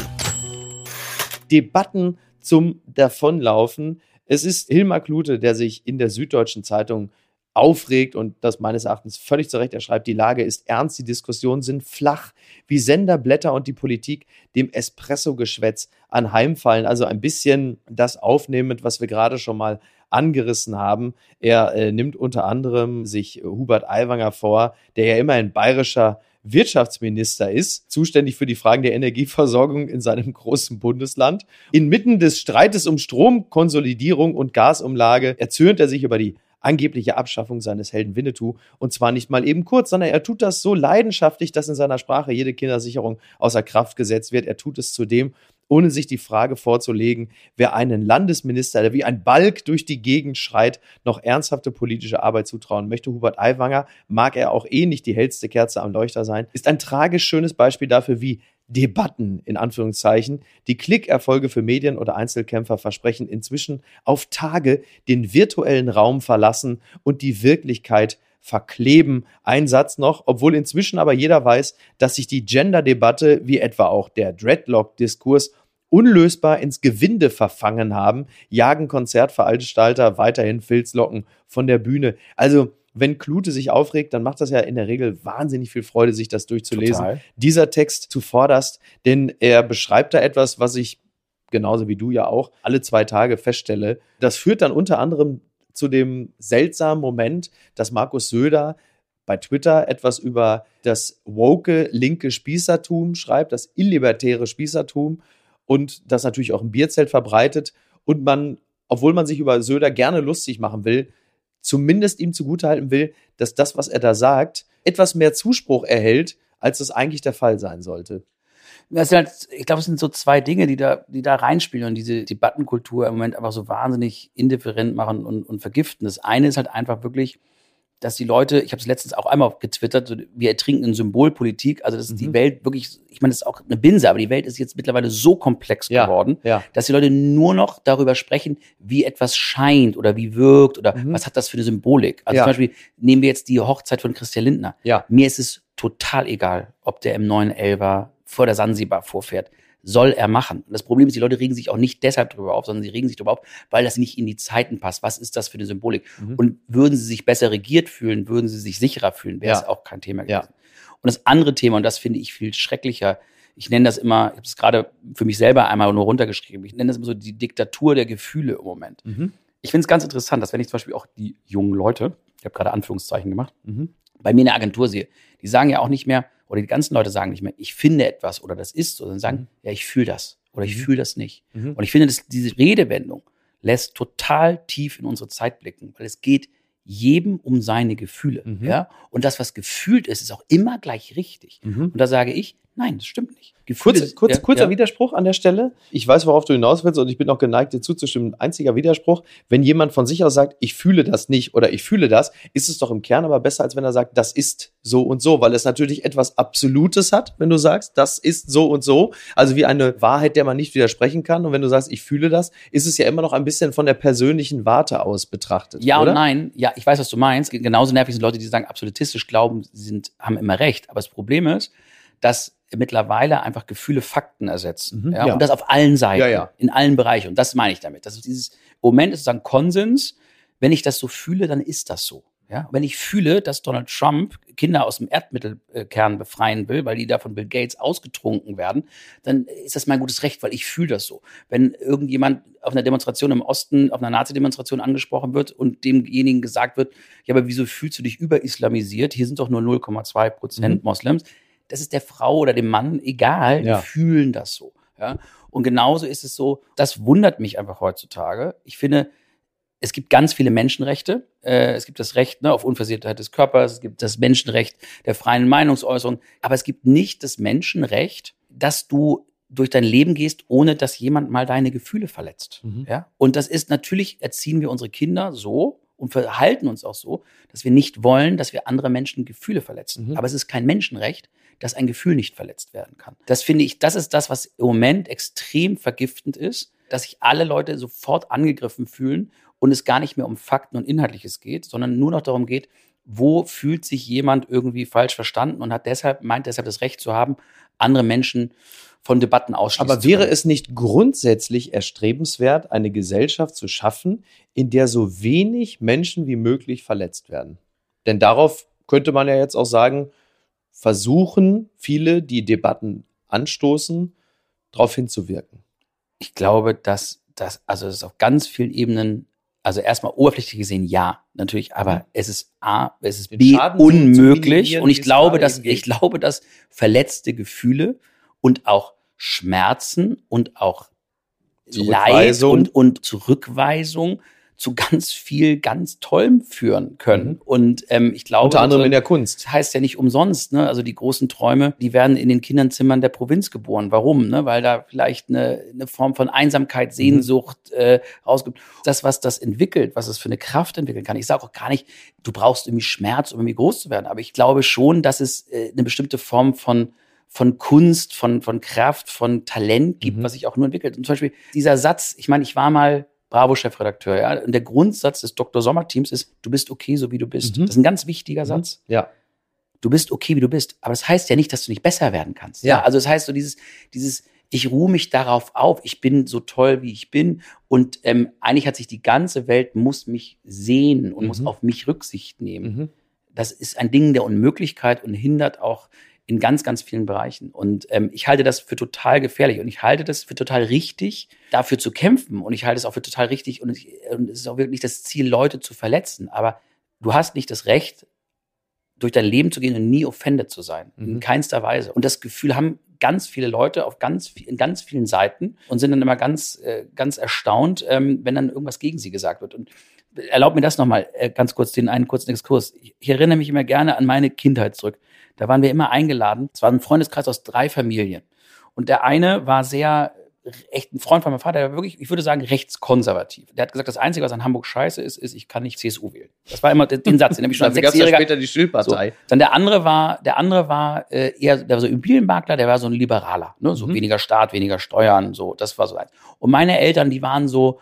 Debatten zum Davonlaufen. Es ist Hilmar Klute, der sich in der Süddeutschen Zeitung aufregt und das meines Erachtens völlig zu Recht. Er schreibt, die Lage ist ernst, die Diskussionen sind flach, wie Senderblätter und die Politik dem Espresso-Geschwätz anheimfallen. Also ein bisschen das aufnehmen, was wir gerade schon mal angerissen haben. Er äh, nimmt unter anderem sich Hubert Aiwanger vor, der ja immer ein bayerischer Wirtschaftsminister ist, zuständig für die Fragen der Energieversorgung in seinem großen Bundesland. Inmitten des Streites um Stromkonsolidierung und Gasumlage erzürnt er sich über die angebliche Abschaffung seines Helden Winnetou. Und zwar nicht mal eben kurz, sondern er tut das so leidenschaftlich, dass in seiner Sprache jede Kindersicherung außer Kraft gesetzt wird. Er tut es zudem, ohne sich die Frage vorzulegen, wer einen Landesminister, der wie ein Balk durch die Gegend schreit, noch ernsthafte politische Arbeit zutrauen möchte. Hubert Aiwanger, mag er auch eh nicht die hellste Kerze am Leuchter sein, ist ein tragisch schönes Beispiel dafür, wie Debatten in Anführungszeichen. Die Klickerfolge für Medien oder Einzelkämpfer versprechen inzwischen auf Tage den virtuellen Raum verlassen und die Wirklichkeit verkleben. Ein Satz noch, obwohl inzwischen aber jeder weiß, dass sich die Gender-Debatte, wie etwa auch der Dreadlock-Diskurs, unlösbar ins Gewinde verfangen haben, jagen Konzertveranstalter weiterhin Filzlocken von der Bühne. Also wenn Klute sich aufregt, dann macht das ja in der Regel wahnsinnig viel Freude, sich das durchzulesen. Total. Dieser Text zuvorderst, denn er beschreibt da etwas, was ich genauso wie du ja auch alle zwei Tage feststelle. Das führt dann unter anderem zu dem seltsamen Moment, dass Markus Söder bei Twitter etwas über das woke linke Spießertum schreibt, das illibertäre Spießertum und das natürlich auch im Bierzelt verbreitet und man, obwohl man sich über Söder gerne lustig machen will, zumindest ihm zugutehalten will, dass das, was er da sagt, etwas mehr Zuspruch erhält, als das eigentlich der Fall sein sollte. Halt, ich glaube, es sind so zwei Dinge, die da, die da reinspielen und diese Debattenkultur im Moment einfach so wahnsinnig indifferent machen und, und vergiften. Das eine ist halt einfach wirklich, dass die Leute, ich habe es letztens auch einmal getwittert, wir ertrinken in Symbolpolitik, also dass mhm. die Welt wirklich, ich meine, das ist auch eine Binse, aber die Welt ist jetzt mittlerweile so komplex ja, geworden, ja. dass die Leute nur noch darüber sprechen, wie etwas scheint oder wie wirkt oder mhm. was hat das für eine Symbolik. Also ja. zum Beispiel nehmen wir jetzt die Hochzeit von Christian Lindner. Mir ist es total egal, ob der im 911 vor der Sansibar vorfährt soll er machen. Und das Problem ist, die Leute regen sich auch nicht deshalb darüber auf, sondern sie regen sich darüber auf, weil das nicht in die Zeiten passt. Was ist das für eine Symbolik? Mhm. Und würden sie sich besser regiert fühlen, würden sie sich sicherer fühlen, wäre es ja. auch kein Thema gewesen. Ja. Und das andere Thema, und das finde ich viel schrecklicher, ich nenne das immer, ich habe es gerade für mich selber einmal nur runtergeschrieben, ich nenne das immer so die Diktatur der Gefühle im Moment. Mhm. Ich finde es ganz interessant, dass wenn ich zum Beispiel auch die jungen Leute, ich habe gerade Anführungszeichen gemacht, mhm. bei mir in der Agentur sehe, die sagen ja auch nicht mehr, oder die ganzen Leute sagen nicht mehr, ich finde etwas oder das ist so, sondern sagen, mhm. ja, ich fühle das oder ich mhm. fühle das nicht. Mhm. Und ich finde, dass diese Redewendung lässt total tief in unsere Zeit blicken, weil es geht jedem um seine Gefühle. Mhm. Ja? Und das, was gefühlt ist, ist auch immer gleich richtig. Mhm. Und da sage ich, Nein, das stimmt nicht. Gefühle, kurz, kurz, ja, kurzer ja. Widerspruch an der Stelle. Ich weiß, worauf du hinaus willst und ich bin auch geneigt, dir zuzustimmen. Einziger Widerspruch, wenn jemand von sich aus sagt, ich fühle das nicht oder ich fühle das, ist es doch im Kern aber besser, als wenn er sagt, das ist so und so, weil es natürlich etwas Absolutes hat, wenn du sagst, das ist so und so. Also wie eine Wahrheit, der man nicht widersprechen kann. Und wenn du sagst, ich fühle das, ist es ja immer noch ein bisschen von der persönlichen Warte aus betrachtet. Ja oder? und nein. Ja, ich weiß, was du meinst. Genauso nervig sind Leute, die sagen, absolutistisch glauben, sie sind, haben immer recht. Aber das Problem ist, dass mittlerweile einfach Gefühle Fakten ersetzen. Mhm, ja, ja, Und das auf allen Seiten, ja, ja. in allen Bereichen. Und das meine ich damit. Das ist dieses Moment ist dann Konsens. Wenn ich das so fühle, dann ist das so. Ja, wenn ich fühle, dass Donald Trump Kinder aus dem Erdmittelkern befreien will, weil die da von Bill Gates ausgetrunken werden, dann ist das mein gutes Recht, weil ich fühle das so. Wenn irgendjemand auf einer Demonstration im Osten, auf einer Nazi-Demonstration angesprochen wird und demjenigen gesagt wird, ja, aber wieso fühlst du dich überislamisiert? Hier sind doch nur 0,2 Prozent mhm. Moslems das ist der Frau oder dem Mann egal, ja. die fühlen das so. Ja? Und genauso ist es so, das wundert mich einfach heutzutage. Ich finde, es gibt ganz viele Menschenrechte. Äh, es gibt das Recht ne, auf Unversehrtheit des Körpers, es gibt das Menschenrecht der freien Meinungsäußerung, aber es gibt nicht das Menschenrecht, dass du durch dein Leben gehst, ohne dass jemand mal deine Gefühle verletzt. Mhm. Ja? Und das ist natürlich, erziehen wir unsere Kinder so und verhalten uns auch so, dass wir nicht wollen, dass wir andere Menschen Gefühle verletzen. Mhm. Aber es ist kein Menschenrecht, dass ein Gefühl nicht verletzt werden kann. Das finde ich, das ist das, was im Moment extrem vergiftend ist, dass sich alle Leute sofort angegriffen fühlen und es gar nicht mehr um Fakten und Inhaltliches geht, sondern nur noch darum geht, wo fühlt sich jemand irgendwie falsch verstanden und hat deshalb, meint deshalb das Recht zu haben, andere Menschen von Debatten ausschließen. Aber wäre es nicht grundsätzlich erstrebenswert, eine Gesellschaft zu schaffen, in der so wenig Menschen wie möglich verletzt werden? Denn darauf könnte man ja jetzt auch sagen, versuchen viele, die Debatten anstoßen, darauf hinzuwirken. Ich glaube, dass das, also es ist auf ganz vielen Ebenen, also erstmal oberflächlich gesehen ja, natürlich, aber mhm. es ist A, es ist B unmöglich. Und ich glaube, dass, ich glaube, dass verletzte Gefühle und auch Schmerzen und auch Leid und, und Zurückweisung zu ganz viel ganz Tollem führen können. Mhm. Und ähm, ich glaube. Unter anderem also, in der Kunst. Das heißt ja nicht umsonst, ne? Also die großen Träume, die werden in den Kinderzimmern der Provinz geboren. Warum? Ne? Weil da vielleicht eine, eine Form von Einsamkeit, mhm. Sehnsucht mhm. äh, rausgibt. Das, was das entwickelt, was es für eine Kraft entwickeln kann. Ich sage auch gar nicht, du brauchst irgendwie Schmerz, um irgendwie groß zu werden. Aber ich glaube schon, dass es äh, eine bestimmte Form von von Kunst, von, von Kraft, von Talent gibt, mhm. was sich auch nur entwickelt. Und zum Beispiel dieser Satz, ich meine, ich war mal Bravo-Chefredakteur, ja. Und der Grundsatz des Dr. Sommer-Teams ist, du bist okay, so wie du bist. Mhm. Das ist ein ganz wichtiger mhm. Satz. Ja. Du bist okay, wie du bist. Aber das heißt ja nicht, dass du nicht besser werden kannst. Ja. ja? Also das heißt so dieses, dieses, ich ruhe mich darauf auf, ich bin so toll, wie ich bin. Und ähm, eigentlich hat sich die ganze Welt muss mich sehen und mhm. muss auf mich Rücksicht nehmen. Mhm. Das ist ein Ding der Unmöglichkeit und hindert auch in ganz, ganz vielen Bereichen. Und ähm, ich halte das für total gefährlich und ich halte das für total richtig, dafür zu kämpfen. Und ich halte es auch für total richtig und, ich, und es ist auch wirklich das Ziel, Leute zu verletzen. Aber du hast nicht das Recht, durch dein Leben zu gehen und nie offended zu sein. Mhm. In keinster Weise. Und das Gefühl haben ganz viele Leute auf ganz, in ganz vielen Seiten und sind dann immer ganz, äh, ganz erstaunt, ähm, wenn dann irgendwas gegen sie gesagt wird. Und erlaub mir das nochmal äh, ganz kurz, den einen kurzen Exkurs. Ich, ich erinnere mich immer gerne an meine Kindheit zurück. Da waren wir immer eingeladen. Es war ein Freundeskreis aus drei Familien. Und der eine war sehr echt ein Freund von meinem Vater, der war wirklich, ich würde sagen, rechtskonservativ. Der hat gesagt, das Einzige, was an Hamburg scheiße ist, ist, ich kann nicht CSU wählen. Das war immer den Satz, den habe ich schon als Sechsjähriger. später die Schulpartei. So. Dann der andere war, der andere war äh, eher, der war so Immobilienmakler, der war so ein Liberaler, ne? so mhm. weniger Staat, weniger Steuern, so, das war so eins. Und meine Eltern, die waren so,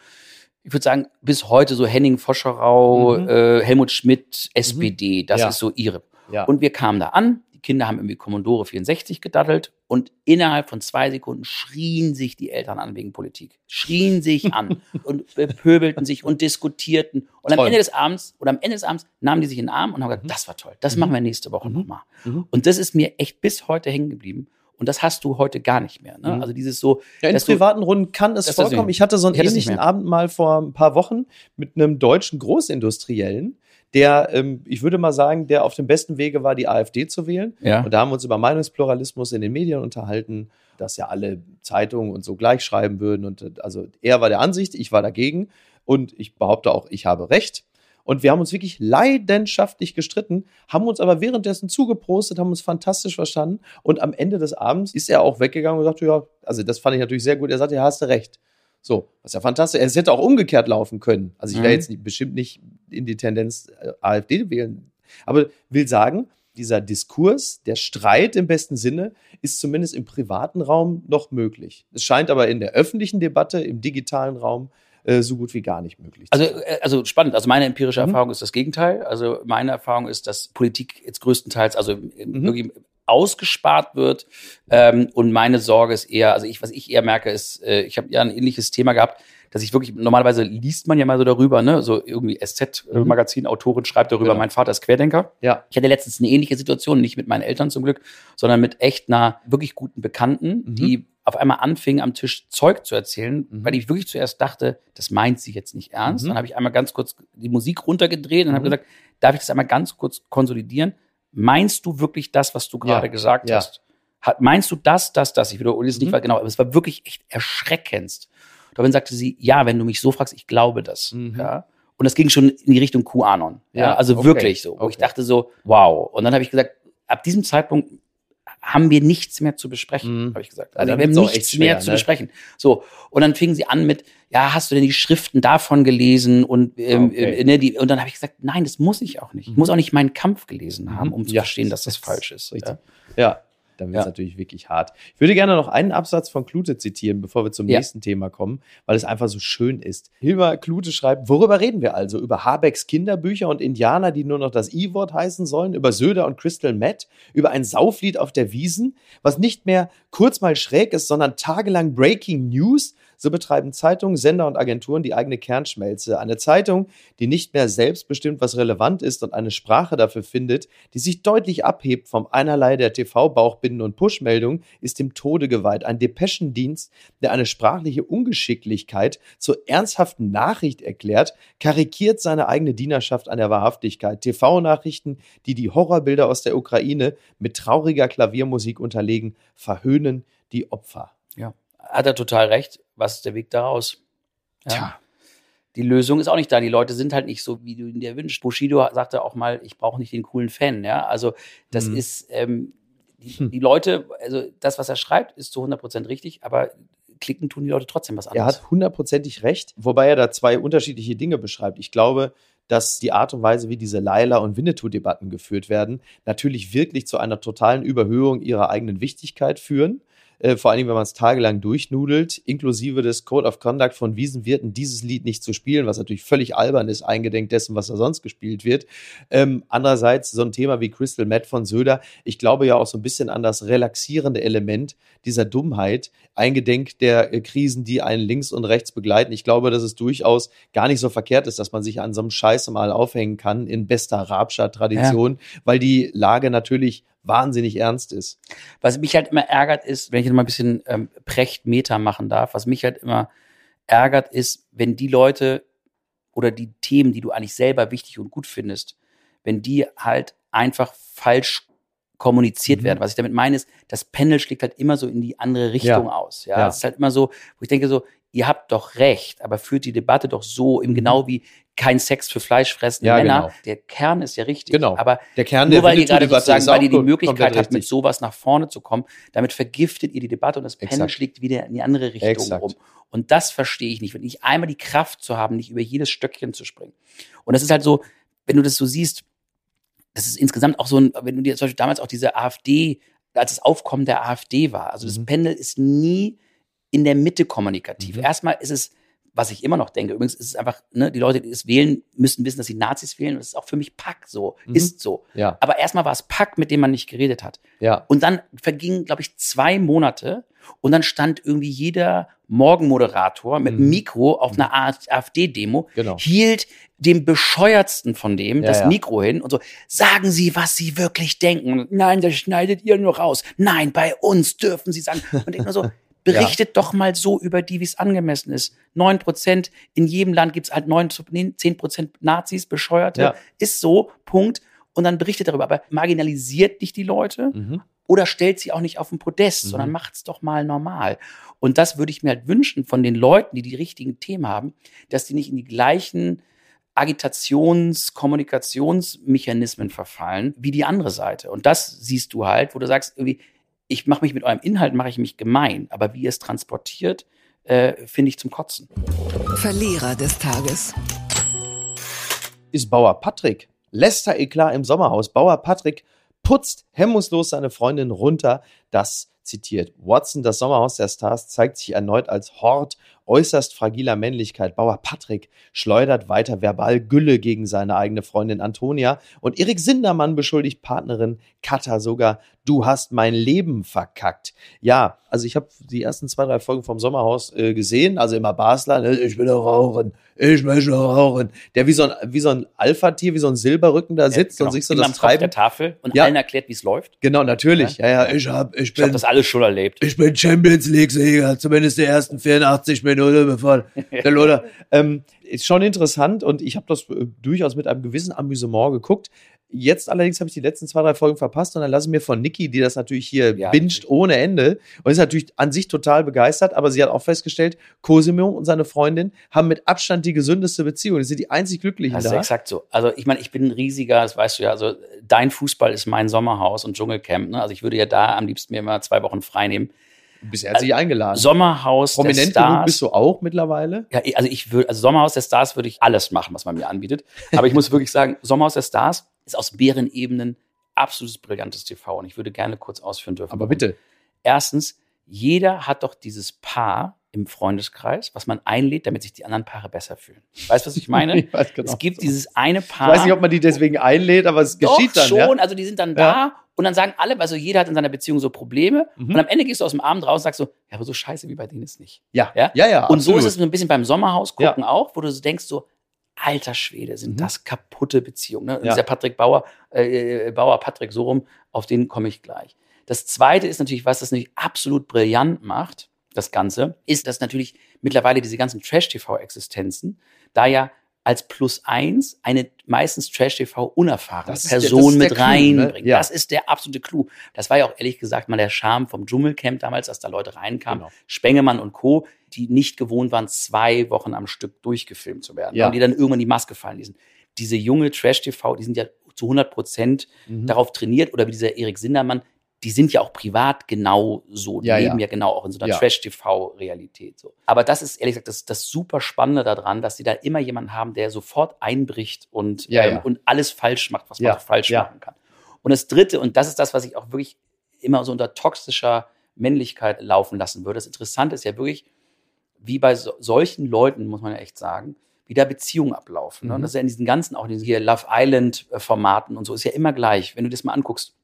ich würde sagen, bis heute so Henning Foscherau, mhm. äh, Helmut Schmidt, SPD, das ja. ist so ihre. Ja. Und wir kamen da an, die Kinder haben irgendwie Commodore 64 gedattelt und innerhalb von zwei Sekunden schrien sich die Eltern an wegen Politik. Schrien sich an und pöbelten sich und diskutierten. Und toll. am Ende des Abends oder am Ende des Abends nahmen die sich in den Arm und haben gesagt, mhm. das war toll, das mhm. machen wir nächste Woche mhm. nochmal. Mhm. Und das ist mir echt bis heute hängen geblieben. Und das hast du heute gar nicht mehr. Ne? Mhm. Also dieses so. Ja, in privaten Runden kann es vorkommen. Ich hatte so einen ähnlichen Abend mal vor ein paar Wochen mit einem deutschen Großindustriellen der, ähm, ich würde mal sagen, der auf dem besten Wege war, die AfD zu wählen. Ja. Und da haben wir uns über Meinungspluralismus in den Medien unterhalten, dass ja alle Zeitungen und so gleich schreiben würden. Und äh, also er war der Ansicht, ich war dagegen. Und ich behaupte auch, ich habe recht. Und wir haben uns wirklich leidenschaftlich gestritten, haben uns aber währenddessen zugeprostet, haben uns fantastisch verstanden. Und am Ende des Abends ist er auch weggegangen und sagte, ja, also das fand ich natürlich sehr gut. Er sagte, ja, hast du recht. So, was ja fantastisch. Es hätte auch umgekehrt laufen können. Also ich wäre mhm. jetzt nicht, bestimmt nicht in die Tendenz äh, AfD wählen. Aber will sagen, dieser Diskurs, der Streit im besten Sinne, ist zumindest im privaten Raum noch möglich. Es scheint aber in der öffentlichen Debatte, im digitalen Raum, äh, so gut wie gar nicht möglich. Also, äh, also spannend. Also meine empirische mhm. Erfahrung ist das Gegenteil. Also meine Erfahrung ist, dass Politik jetzt größtenteils, also mhm. wirklich ausgespart wird. Ähm, und meine Sorge ist eher, also ich, was ich eher merke, ist, äh, ich habe ja ein ähnliches Thema gehabt, dass ich wirklich, normalerweise liest man ja mal so darüber, ne, so irgendwie SZ-Magazin, mhm. Autorin schreibt darüber, genau. mein Vater ist Querdenker. Ja. Ich hatte letztens eine ähnliche Situation, nicht mit meinen Eltern zum Glück, sondern mit echt einer wirklich guten Bekannten, mhm. die auf einmal anfing, am Tisch Zeug zu erzählen, mhm. weil ich wirklich zuerst dachte, das meint sie jetzt nicht ernst. Mhm. Dann habe ich einmal ganz kurz die Musik runtergedreht und mhm. habe gesagt, darf ich das einmal ganz kurz konsolidieren? meinst du wirklich das, was du gerade ja, gesagt ja. hast? Hat, meinst du das, das, das? Ich wiederhole es nicht mhm. genau, aber es war wirklich echt erschreckend. Daraufhin sagte sie, ja, wenn du mich so fragst, ich glaube das. Mhm. Ja. Und das ging schon in die Richtung QAnon. Ja, ja also okay. wirklich so. Wo okay. ich dachte so, wow. Und dann habe ich gesagt, ab diesem Zeitpunkt haben wir nichts mehr zu besprechen, mhm. habe ich gesagt. Also, wir haben nichts schwer, mehr ne? zu besprechen. So, und dann fingen sie an mit, ja, hast du denn die Schriften davon gelesen? Und, ähm, okay. äh, ne, die, und dann habe ich gesagt, nein, das muss ich auch nicht. Ich mhm. muss auch nicht meinen Kampf gelesen haben, um zu ja, verstehen, dass das, das falsch ist. Ja. ja dann wird es ja. natürlich wirklich hart. Ich würde gerne noch einen Absatz von Klute zitieren, bevor wir zum ja. nächsten Thema kommen, weil es einfach so schön ist. Hilmar Klute schreibt, worüber reden wir also? Über Habecks Kinderbücher und Indianer, die nur noch das I-Wort heißen sollen? Über Söder und Crystal Matt? Über ein Sauflied auf der Wiesen? Was nicht mehr kurz mal schräg ist, sondern tagelang Breaking News? So betreiben Zeitungen, Sender und Agenturen die eigene Kernschmelze. Eine Zeitung, die nicht mehr selbst bestimmt, was relevant ist und eine Sprache dafür findet, die sich deutlich abhebt vom einerlei der TV-Bauchbinden und Push-Meldungen, ist dem Tode geweiht. Ein Depeschendienst, der eine sprachliche Ungeschicklichkeit zur ernsthaften Nachricht erklärt, karikiert seine eigene Dienerschaft an der Wahrhaftigkeit. TV-Nachrichten, die die Horrorbilder aus der Ukraine mit trauriger Klaviermusik unterlegen, verhöhnen die Opfer. Hat er total recht was ist der Weg daraus? Ja. Tja. Die Lösung ist auch nicht da. Die Leute sind halt nicht so, wie du ihn dir wünschst. Bushido sagte auch mal, ich brauche nicht den coolen Fan. Ja, also das mhm. ist ähm, die, hm. die, Leute, also das, was er schreibt, ist zu 100 Prozent richtig, aber klicken tun die Leute trotzdem was anderes. Er hat hundertprozentig recht, wobei er da zwei unterschiedliche Dinge beschreibt. Ich glaube, dass die Art und Weise, wie diese Laila- und Winnetou-Debatten geführt werden, natürlich wirklich zu einer totalen Überhöhung ihrer eigenen Wichtigkeit führen äh, vor allem wenn man es tagelang durchnudelt, inklusive des Code of Conduct von Wiesenwirten, dieses Lied nicht zu spielen, was natürlich völlig albern ist, eingedenk dessen, was da sonst gespielt wird. Ähm, andererseits so ein Thema wie Crystal Matt von Söder, ich glaube ja auch so ein bisschen an das relaxierende Element dieser Dummheit, eingedenk der äh, Krisen, die einen links und rechts begleiten. Ich glaube, dass es durchaus gar nicht so verkehrt ist, dass man sich an so einem Scheiß mal aufhängen kann in bester Rabscher-Tradition, ja. weil die Lage natürlich wahnsinnig ernst ist. Was mich halt immer ärgert ist, wenn ich jetzt mal ein bisschen ähm, Precht-Meta machen darf, was mich halt immer ärgert ist, wenn die Leute oder die Themen, die du eigentlich selber wichtig und gut findest, wenn die halt einfach falsch kommuniziert mhm. werden. Was ich damit meine ist, das Panel schlägt halt immer so in die andere Richtung ja. aus. Ja, es ist halt immer so, wo ich denke so, ihr habt doch recht, aber führt die Debatte doch so, eben mhm. genau wie kein Sex für fleischfressende ja, Männer. Genau. Der Kern ist ja richtig. Genau. Aber der Kern nur weil ihr gerade sozusagen, weil ihr die Möglichkeit habt, mit sowas nach vorne zu kommen, damit vergiftet ihr die Debatte und das Exakt. schlägt wieder in die andere Richtung Exakt. rum. Und das verstehe ich nicht. Wenn ich einmal die Kraft zu haben, nicht über jedes Stöckchen zu springen. Und das ist halt so, wenn du das so siehst, das ist insgesamt auch so ein, wenn du dir zum Beispiel damals auch diese AfD, als das Aufkommen der AfD war, also mhm. das Panel ist nie in der Mitte kommunikativ. Mhm. Erstmal ist es was ich immer noch denke, übrigens ist es einfach, ne, die Leute, die es wählen, müssen wissen, dass sie Nazis wählen. das ist auch für mich Pack so, mhm. ist so. Ja. Aber erstmal war es Pack, mit dem man nicht geredet hat. Ja. Und dann vergingen, glaube ich, zwei Monate und dann stand irgendwie jeder Morgenmoderator mit mhm. Mikro auf einer AfD-Demo, genau. hielt dem bescheuertsten von dem ja, das ja. Mikro hin und so, sagen Sie, was Sie wirklich denken. Nein, das schneidet ihr nur raus. Nein, bei uns dürfen Sie sagen. Und ich nur so, Berichtet ja. doch mal so über die, wie es angemessen ist. Neun Prozent, in jedem Land gibt es halt neun, zehn Prozent Nazis, Bescheuerte. Ja. Ist so, Punkt. Und dann berichtet darüber. Aber marginalisiert nicht die Leute mhm. oder stellt sie auch nicht auf den Podest, mhm. sondern macht es doch mal normal. Und das würde ich mir halt wünschen von den Leuten, die die richtigen Themen haben, dass die nicht in die gleichen Agitations-, Kommunikationsmechanismen verfallen wie die andere Seite. Und das siehst du halt, wo du sagst, irgendwie, ich mache mich mit eurem Inhalt, mache ich mich gemein, aber wie ihr es transportiert, äh, finde ich zum Kotzen. Verlierer des Tages ist Bauer Patrick. Lester Eklat im Sommerhaus. Bauer Patrick putzt hemmungslos seine Freundin runter. Das zitiert Watson. Das Sommerhaus der Stars zeigt sich erneut als Hort äußerst fragiler Männlichkeit. Bauer Patrick schleudert weiter verbal Gülle gegen seine eigene Freundin Antonia und Erik Sindermann beschuldigt Partnerin Katha sogar, du hast mein Leben verkackt. Ja, also ich habe die ersten zwei, drei Folgen vom Sommerhaus äh, gesehen, also immer Basler, ne? ich will rauchen, ich möchte rauchen. Der wie so ein, wie so ein Alpha-Tier, wie so ein Silberrücken da sitzt ja, genau. und sich so Immer das treibt. der Tafel und ja. allen erklärt, wie es läuft. Genau, natürlich. Ja, ja, ja ich hab, ich, ich bin. Ich hab das alles schon erlebt. Ich bin Champions League-Sieger, zumindest die ersten 84 Minuten, bevor der Loder. ähm, ist schon interessant und ich habe das äh, durchaus mit einem gewissen Amüsement geguckt. Jetzt allerdings habe ich die letzten zwei, drei Folgen verpasst und dann lasse ich mir von Niki, die das natürlich hier ja, binscht ohne Ende und ist natürlich an sich total begeistert, aber sie hat auch festgestellt, Cosimo und seine Freundin haben mit Abstand die gesündeste Beziehung. Sie sind die einzig Glücklichen das da. Das ist exakt so. Also ich meine, ich bin ein riesiger, das weißt du ja, also dein Fußball ist mein Sommerhaus und Dschungelcamp. Ne? Also ich würde ja da am liebsten mir mal zwei Wochen frei nehmen. Bisher hat sich eingeladen. Sommerhaus Prominent der Stars. bist du auch mittlerweile? Ja, also ich würde, also Sommerhaus der Stars würde ich alles machen, was man mir anbietet. Aber ich muss wirklich sagen, Sommerhaus der Stars ist aus mehreren Ebenen absolutes brillantes TV und ich würde gerne kurz ausführen dürfen. Aber bitte. Erstens, jeder hat doch dieses Paar im Freundeskreis, was man einlädt, damit sich die anderen Paare besser fühlen. Weißt du, was ich meine? ich weiß genau. Es gibt dieses eine Paar. Ich weiß nicht, ob man die deswegen einlädt, aber es doch, geschieht dann. schon, ja? also die sind dann ja. da und dann sagen alle, also jeder hat in seiner Beziehung so Probleme mhm. und am Ende gehst du aus dem Abend raus und sagst so, ja, aber so scheiße wie bei denen ist nicht. Ja, ja, ja. ja und absolut. so ist es so ein bisschen beim Sommerhaus gucken auch, wo du so denkst so, alter Schwede, sind mhm. das kaputte Beziehungen. Ne? Ja. Dieser Patrick Bauer, äh, äh, Bauer, Patrick so rum, auf den komme ich gleich. Das zweite ist natürlich, was das natürlich absolut brillant macht, das Ganze, ist, dass natürlich mittlerweile diese ganzen Trash-TV-Existenzen da ja als Plus eins eine meistens Trash-TV unerfahrene Person der, mit ne? reinbringen. Ne? Ja. Das ist der absolute Clou. Das war ja auch ehrlich gesagt mal der Charme vom Dschungelcamp damals, als da Leute reinkamen. Genau. Spengemann und Co., die nicht gewohnt waren, zwei Wochen am Stück durchgefilmt zu werden. Ja. Und die dann irgendwann die Maske fallen ließen. Diese junge Trash-TV, die sind ja zu 100 Prozent mhm. darauf trainiert, oder wie dieser Erik Sindermann, die sind ja auch privat genau so. Die ja, leben ja. ja. genau auch in so einer ja. Trash-TV-Realität. So. Aber das ist ehrlich gesagt das, das super Spannende daran, dass sie da immer jemanden haben, der sofort einbricht und, ähm, und alles falsch macht, was man falsch machen kann. Und das Dritte, und das ist das, was ich auch wirklich immer so unter toxischer Männlichkeit laufen lassen würde. Das Interessante ist ja wirklich, wie bei so, solchen Leuten, muss man ja echt sagen, wie da Beziehungen ablaufen. Ne? Und mhm. das ist ja in diesen ganzen, auch in diesen hier Love Island-Formaten und so, ist ja immer gleich. Wenn du das mal anguckst,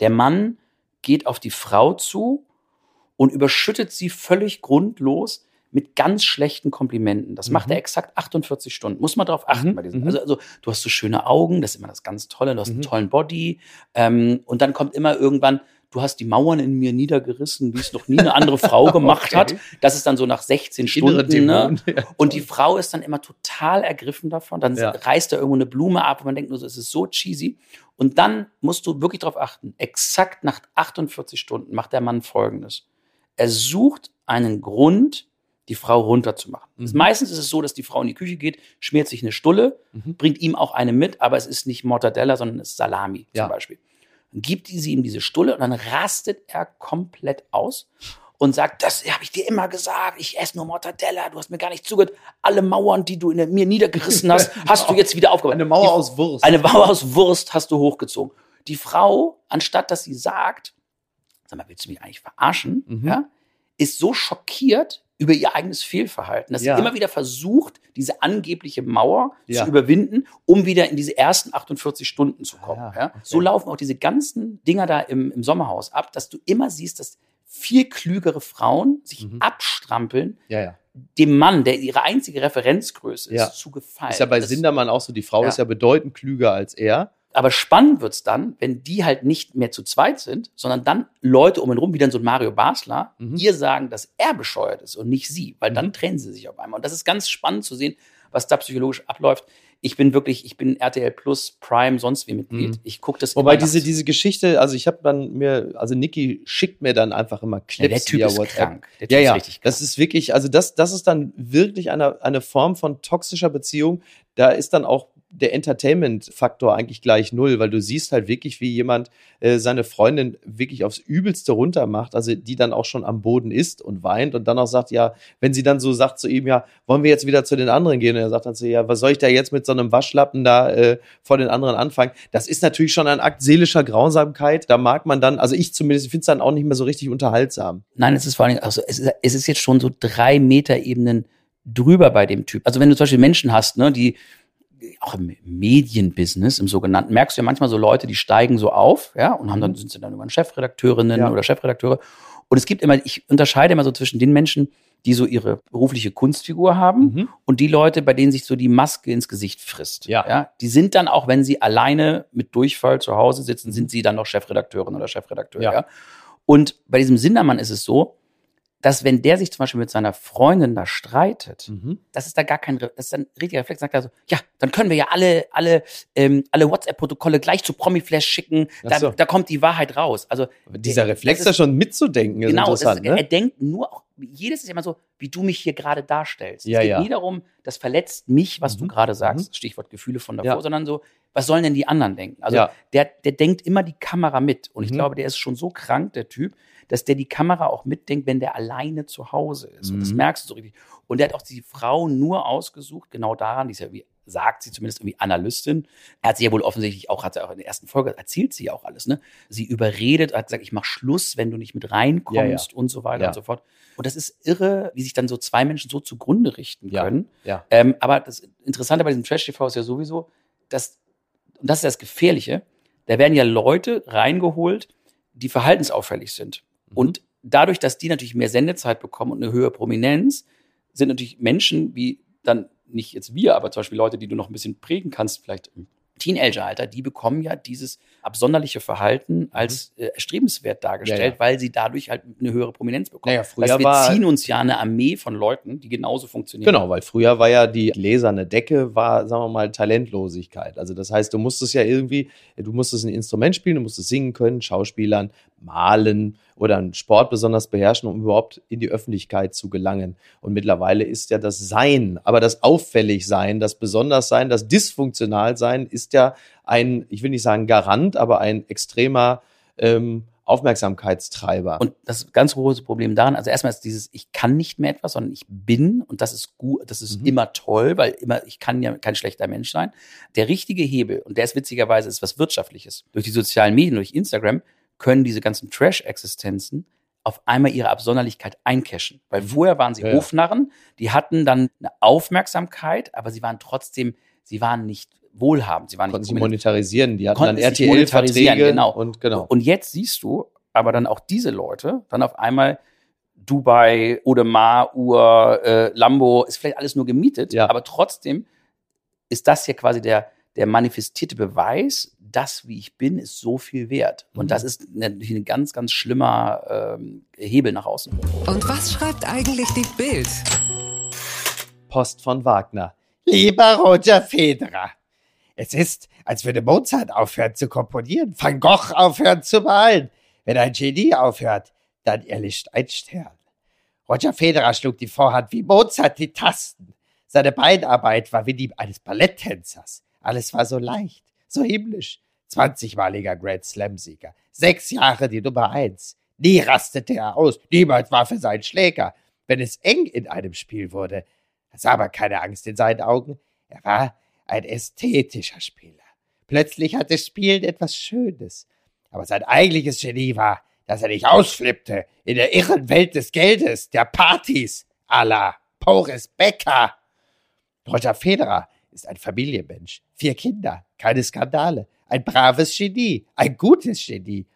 der Mann geht auf die Frau zu und überschüttet sie völlig grundlos mit ganz schlechten Komplimenten. Das mhm. macht er exakt 48 Stunden. Muss man darauf achten mhm. bei diesen. Mhm. Also, also, du hast so schöne Augen, das ist immer das ganz Tolle, du hast einen mhm. tollen Body. Ähm, und dann kommt immer irgendwann, du hast die Mauern in mir niedergerissen, wie es noch nie eine andere Frau gemacht okay. hat. Das ist dann so nach 16 Stunden. Ne? Und die Frau ist dann immer total ergriffen davon. Dann ja. reißt er irgendwo eine Blume ab und man denkt nur so, es ist so cheesy. Und dann musst du wirklich darauf achten, exakt nach 48 Stunden macht der Mann Folgendes. Er sucht einen Grund, die Frau runterzumachen. Mhm. Meistens ist es so, dass die Frau in die Küche geht, schmiert sich eine Stulle, mhm. bringt ihm auch eine mit, aber es ist nicht Mortadella, sondern es ist Salami ja. zum Beispiel. Dann gibt sie ihm diese Stulle und dann rastet er komplett aus und sagt, das habe ich dir immer gesagt, ich esse nur Mortadella, du hast mir gar nicht zugehört. Alle Mauern, die du in mir niedergerissen hast, hast du jetzt wieder aufgebaut. Eine Mauer aus Wurst. Eine Mauer aus Wurst hast du hochgezogen. Die Frau, anstatt dass sie sagt, sag mal, willst du mich eigentlich verarschen? Mhm. Ja, ist so schockiert über ihr eigenes Fehlverhalten, dass ja. sie immer wieder versucht, diese angebliche Mauer ja. zu überwinden, um wieder in diese ersten 48 Stunden zu kommen. Ja, okay. So laufen auch diese ganzen Dinger da im, im, Sommerhaus ab, dass du immer siehst, dass viel klügere Frauen sich mhm. abstrampeln, dem Mann, der ihre einzige Referenzgröße ist, zu gefallen. Ist ja bei das, Sindermann auch so, die Frau ist ja bedeutend klüger als er. Aber spannend wird's dann, wenn die halt nicht mehr zu zweit sind, sondern dann Leute um ihn rum, wie dann so ein Mario Basler, mhm. ihr sagen, dass er bescheuert ist und nicht sie, weil dann mhm. trennen sie sich auf einmal. Und das ist ganz spannend zu sehen, was da psychologisch abläuft. Ich bin wirklich, ich bin RTL Plus Prime sonst wie Mitglied. Mhm. Ich gucke das. Wobei diese diese Geschichte, also ich habe dann mir, also Niki schickt mir dann einfach immer Clips ja, der typ ist WhatsApp. Krank. Der typ ja, ja, ist richtig krank. das ist wirklich, also das das ist dann wirklich eine eine Form von toxischer Beziehung. Da ist dann auch der Entertainment-Faktor eigentlich gleich null, weil du siehst halt wirklich, wie jemand äh, seine Freundin wirklich aufs Übelste runter macht, also die dann auch schon am Boden ist und weint und dann auch sagt, ja, wenn sie dann so sagt zu ihm, ja, wollen wir jetzt wieder zu den anderen gehen? Und er sagt dann so, ja, was soll ich da jetzt mit so einem Waschlappen da äh, vor den anderen anfangen? Das ist natürlich schon ein Akt seelischer Grausamkeit. Da mag man dann, also ich zumindest finde es dann auch nicht mehr so richtig unterhaltsam. Nein, es ist vor allem, also es ist, es ist jetzt schon so drei Meter Ebenen drüber bei dem Typ. Also wenn du zum Beispiel Menschen hast, ne, die auch im Medienbusiness, im sogenannten, merkst du ja manchmal so Leute, die steigen so auf, ja, und haben dann, mhm. sind sie dann irgendwann Chefredakteurinnen ja. oder Chefredakteure. Und es gibt immer, ich unterscheide immer so zwischen den Menschen, die so ihre berufliche Kunstfigur haben mhm. und die Leute, bei denen sich so die Maske ins Gesicht frisst. Ja. ja. Die sind dann auch, wenn sie alleine mit Durchfall zu Hause sitzen, sind sie dann noch Chefredakteurin oder Chefredakteur. Ja. ja. Und bei diesem Sindermann ist es so, dass wenn der sich zum Beispiel mit seiner Freundin da streitet, mhm. das ist da gar kein, das ist ein richtiger Reflex, sagt er so, ja, dann können wir ja alle, alle, ähm, alle WhatsApp-Protokolle gleich zu Promiflash schicken, da, so. da kommt die Wahrheit raus. Also dieser Reflex da schon mitzudenken ist genau, interessant. Ist, ne? er denkt nur auch, jedes ist immer so, wie du mich hier gerade darstellst. Ja, es geht ja. nie darum, das verletzt mich, was mhm. du gerade sagst, mhm. Stichwort Gefühle von davor, ja. sondern so, was sollen denn die anderen denken? Also der, der denkt immer die Kamera mit. Und ich mhm. glaube, der ist schon so krank, der Typ, dass der die Kamera auch mitdenkt, wenn der alleine zu Hause ist. Und das mhm. merkst du so richtig. Und der hat auch die Frau nur ausgesucht, genau daran, die ist ja wie sagt sie zumindest irgendwie Analystin. Er hat sie ja wohl offensichtlich auch, hat sie auch in der ersten Folge, erzählt sie ja auch alles, ne? Sie überredet, hat gesagt, ich mach Schluss, wenn du nicht mit reinkommst ja, ja. und so weiter ja. und so fort. Und das ist irre, wie sich dann so zwei Menschen so zugrunde richten können. Ja. Ähm, aber das Interessante bei diesem Trash-TV ist ja sowieso, dass, und das ist das Gefährliche, da werden ja Leute reingeholt, die verhaltensauffällig sind. Mhm. Und dadurch, dass die natürlich mehr Sendezeit bekommen und eine höhere Prominenz, sind natürlich Menschen wie dann nicht jetzt wir, aber zum Beispiel Leute, die du noch ein bisschen prägen kannst, vielleicht im Teenageralter, die bekommen ja dieses absonderliche Verhalten als mhm. äh, erstrebenswert dargestellt, ja, ja. weil sie dadurch halt eine höhere Prominenz bekommen. Naja, früher das wir war, ziehen uns ja eine Armee von Leuten, die genauso funktionieren. Genau, weil früher war ja die gläserne Decke, war, sagen wir mal, Talentlosigkeit. Also das heißt, du musstest ja irgendwie, du musstest ein Instrument spielen, du musstest singen können, Schauspielern, malen oder einen Sport besonders beherrschen, um überhaupt in die Öffentlichkeit zu gelangen. Und mittlerweile ist ja das Sein, aber das Auffälligsein, das Besonderssein, das Dysfunktionalsein ist ja ein, ich will nicht sagen Garant, aber ein extremer ähm, Aufmerksamkeitstreiber. Und das ganz große Problem daran, also erstmal ist dieses, ich kann nicht mehr etwas, sondern ich bin und das ist gut, das ist mhm. immer toll, weil immer, ich kann ja kein schlechter Mensch sein. Der richtige Hebel, und der ist witzigerweise ist was Wirtschaftliches. Durch die sozialen Medien, durch Instagram, können diese ganzen Trash-Existenzen auf einmal ihre Absonderlichkeit eincashen. Weil vorher waren sie ja. Hofnarren, die hatten dann eine Aufmerksamkeit, aber sie waren trotzdem, sie waren nicht wohlhabend. Sie waren Konnten nicht sie monetarisieren, die hatten dann RTL-Verträge. Genau. Und, genau. und jetzt siehst du aber dann auch diese Leute dann auf einmal Dubai, Audemars, Uhr, äh, Lambo, ist vielleicht alles nur gemietet, ja. aber trotzdem ist das hier quasi der, der manifestierte Beweis, das, wie ich bin, ist so viel wert. Und mhm. das ist natürlich ein ganz, ganz schlimmer ähm, Hebel nach außen. Und was schreibt eigentlich die Bild? Post von Wagner. Lieber Roger Federer, es ist, als würde Mozart aufhören zu komponieren, Van Gogh aufhören zu malen. Wenn ein Genie aufhört, dann erlischt ein Stern. Roger Federer schlug die Vorhand wie Mozart die Tasten. Seine Beinarbeit war wie die eines Balletttänzers. Alles war so leicht, so himmlisch. 20-maliger Grand Slam-Sieger. Sechs Jahre die Nummer eins. Nie rastete er aus. Niemals war für seinen Schläger. Wenn es eng in einem Spiel wurde, sah aber keine Angst in seinen Augen. Er war ein ästhetischer Spieler. Plötzlich hat das Spielen etwas Schönes. Aber sein eigentliches Genie war, dass er nicht ausflippte in der irren Welt des Geldes, der Partys, à la Boris Becker. Roger Federer ist ein Familienmensch. Vier Kinder, keine Skandale. Ein braves Genie, ein gutes Genie.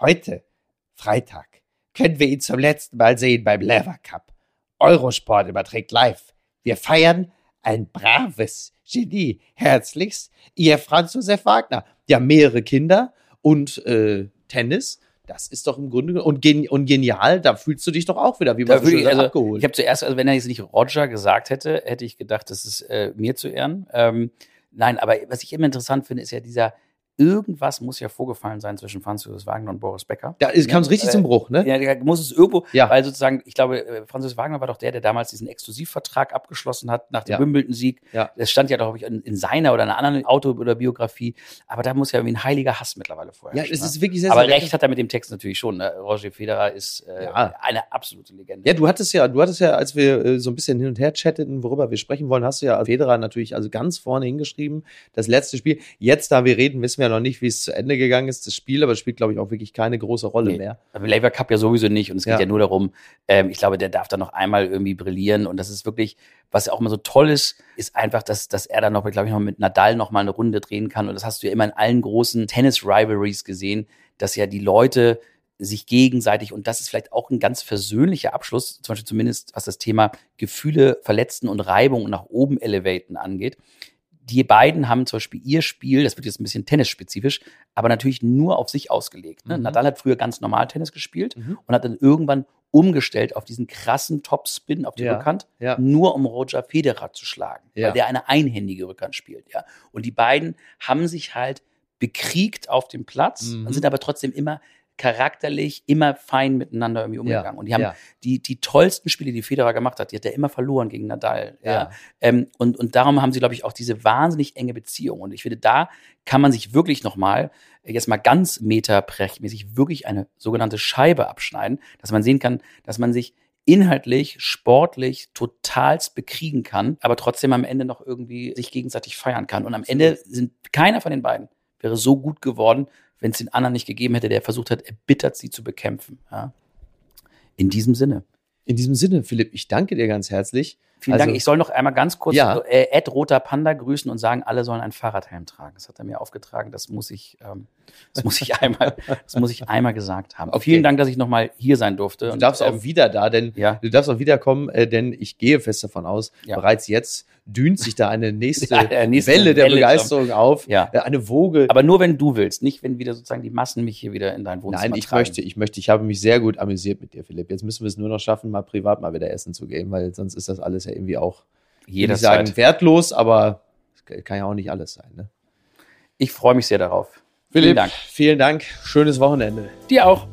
Heute, Freitag, können wir ihn zum letzten Mal sehen beim Lever Cup. Eurosport überträgt live. Wir feiern ein braves Genie. Herzlichst, Ihr Franz Josef Wagner. Ja, mehrere Kinder und äh, Tennis. Das ist doch im Grunde und, gen und genial, da fühlst du dich doch auch wieder wie man so also, abgeholt. Ich habe zuerst, also wenn er jetzt nicht Roger gesagt hätte, hätte ich gedacht, das ist äh, mir zu ehren. Ähm, nein, aber was ich immer interessant finde, ist ja dieser irgendwas muss ja vorgefallen sein zwischen Franz Josef Wagner und Boris Becker. Da kam es richtig äh, zum Bruch, ne? Ja, da muss es irgendwo, ja. weil sozusagen, ich glaube, äh, Franz Josef Wagner war doch der, der damals diesen Exklusivvertrag abgeschlossen hat nach dem ja. Wimbledon-Sieg. Ja. Das stand ja, glaube ich, in, in, seiner oder einer anderen Auto- oder Biografie. Aber da muss ja irgendwie ein heiliger Hass mittlerweile vorher. Ja, es ist wirklich sehr, Aber sehr recht hat er mit dem Text natürlich schon. Ne? Roger Federer ist äh, ja. eine absolute Legende. Ja, du hattest ja, du hattest ja, als wir äh, so ein bisschen hin und her chatteten, worüber wir sprechen wollen, hast du ja Federer natürlich also ganz vorne hingeschrieben. Das letzte Spiel. Jetzt, da wir reden, wissen wir ja noch nicht, wie es zu Ende gegangen ist, das Spiel, aber es spielt, glaube ich, auch wirklich keine große Rolle nee. mehr. Aber Labour Cup ja sowieso nicht und es geht ja, ja nur darum, ähm, ich glaube, der darf da noch einmal irgendwie brillieren und das ist wirklich, was ja auch immer so toll ist, ist einfach, dass, dass er dann noch, glaube ich, noch mit Nadal noch mal eine Runde drehen kann und das hast du ja immer in allen großen Tennis-Rivalries gesehen, dass ja die Leute sich gegenseitig, und das ist vielleicht auch ein ganz versöhnlicher Abschluss, zum Beispiel zumindest was das Thema Gefühle verletzen und Reibung und nach oben elevaten angeht, die beiden haben zum Beispiel ihr Spiel, das wird jetzt ein bisschen tennisspezifisch, aber natürlich nur auf sich ausgelegt. Ne? Mhm. Nadal hat früher ganz normal Tennis gespielt mhm. und hat dann irgendwann umgestellt auf diesen krassen Topspin auf die ja, Rückhand, ja. nur um Roger Federer zu schlagen, ja. weil der eine einhändige Rückhand spielt. Ja. Und die beiden haben sich halt bekriegt auf dem Platz mhm. und sind aber trotzdem immer charakterlich immer fein miteinander irgendwie umgegangen. Ja, und die haben ja. die, die tollsten Spiele, die Federer gemacht hat, die hat er immer verloren gegen Nadal. Ja. ja. Ähm, und, und darum haben sie, glaube ich, auch diese wahnsinnig enge Beziehung. Und ich finde, da kann man sich wirklich nochmal, jetzt mal ganz meterbrechmäßig, wirklich eine sogenannte Scheibe abschneiden, dass man sehen kann, dass man sich inhaltlich, sportlich totalst bekriegen kann, aber trotzdem am Ende noch irgendwie sich gegenseitig feiern kann. Und am Ende sind keiner von den beiden wäre so gut geworden, wenn es den anderen nicht gegeben hätte, der versucht hat, erbittert sie zu bekämpfen. Ja. In diesem Sinne. In diesem Sinne, Philipp, ich danke dir ganz herzlich. Vielen also, Dank. Ich soll noch einmal ganz kurz ja. äh, Ed Roter Panda grüßen und sagen, alle sollen ein Fahrradhelm tragen. Das hat er mir aufgetragen. Das muss ich, ähm, das muss ich einmal, das muss ich einmal gesagt haben. Okay. Vielen Dank, dass ich nochmal hier sein durfte. Du darfst und, auch ähm, wieder da, denn ja. du darfst auch wiederkommen, äh, denn ich gehe fest davon aus, ja. bereits jetzt dünt sich da eine nächste, ja, nächste Welle der Welle Begeisterung kommt. auf, ja. Äh, eine Woge. Aber nur wenn du willst, nicht wenn wieder sozusagen die Massen mich hier wieder in dein Wohnzimmer Nein, ich tragen. möchte, ich möchte, ich habe mich sehr gut amüsiert mit dir, Philipp. Jetzt müssen wir es nur noch schaffen, mal privat mal wieder essen zu gehen, weil sonst ist das alles ja irgendwie auch, ich sagen, wertlos, aber kann ja auch nicht alles sein. Ne? Ich freue mich sehr darauf. Philipp, vielen Dank. Vielen Dank. Schönes Wochenende. Dir auch.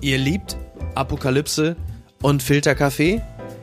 Ihr liebt Apokalypse und Filterkaffee?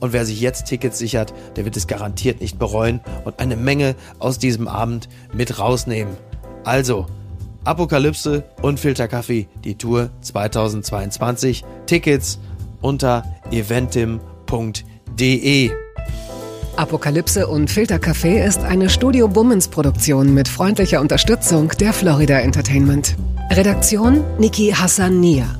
und wer sich jetzt Tickets sichert, der wird es garantiert nicht bereuen und eine Menge aus diesem Abend mit rausnehmen. Also, Apokalypse und Filterkaffee, die Tour 2022. Tickets unter eventim.de. Apokalypse und Filterkaffee ist eine Studio Bummens Produktion mit freundlicher Unterstützung der Florida Entertainment. Redaktion Niki Hassania.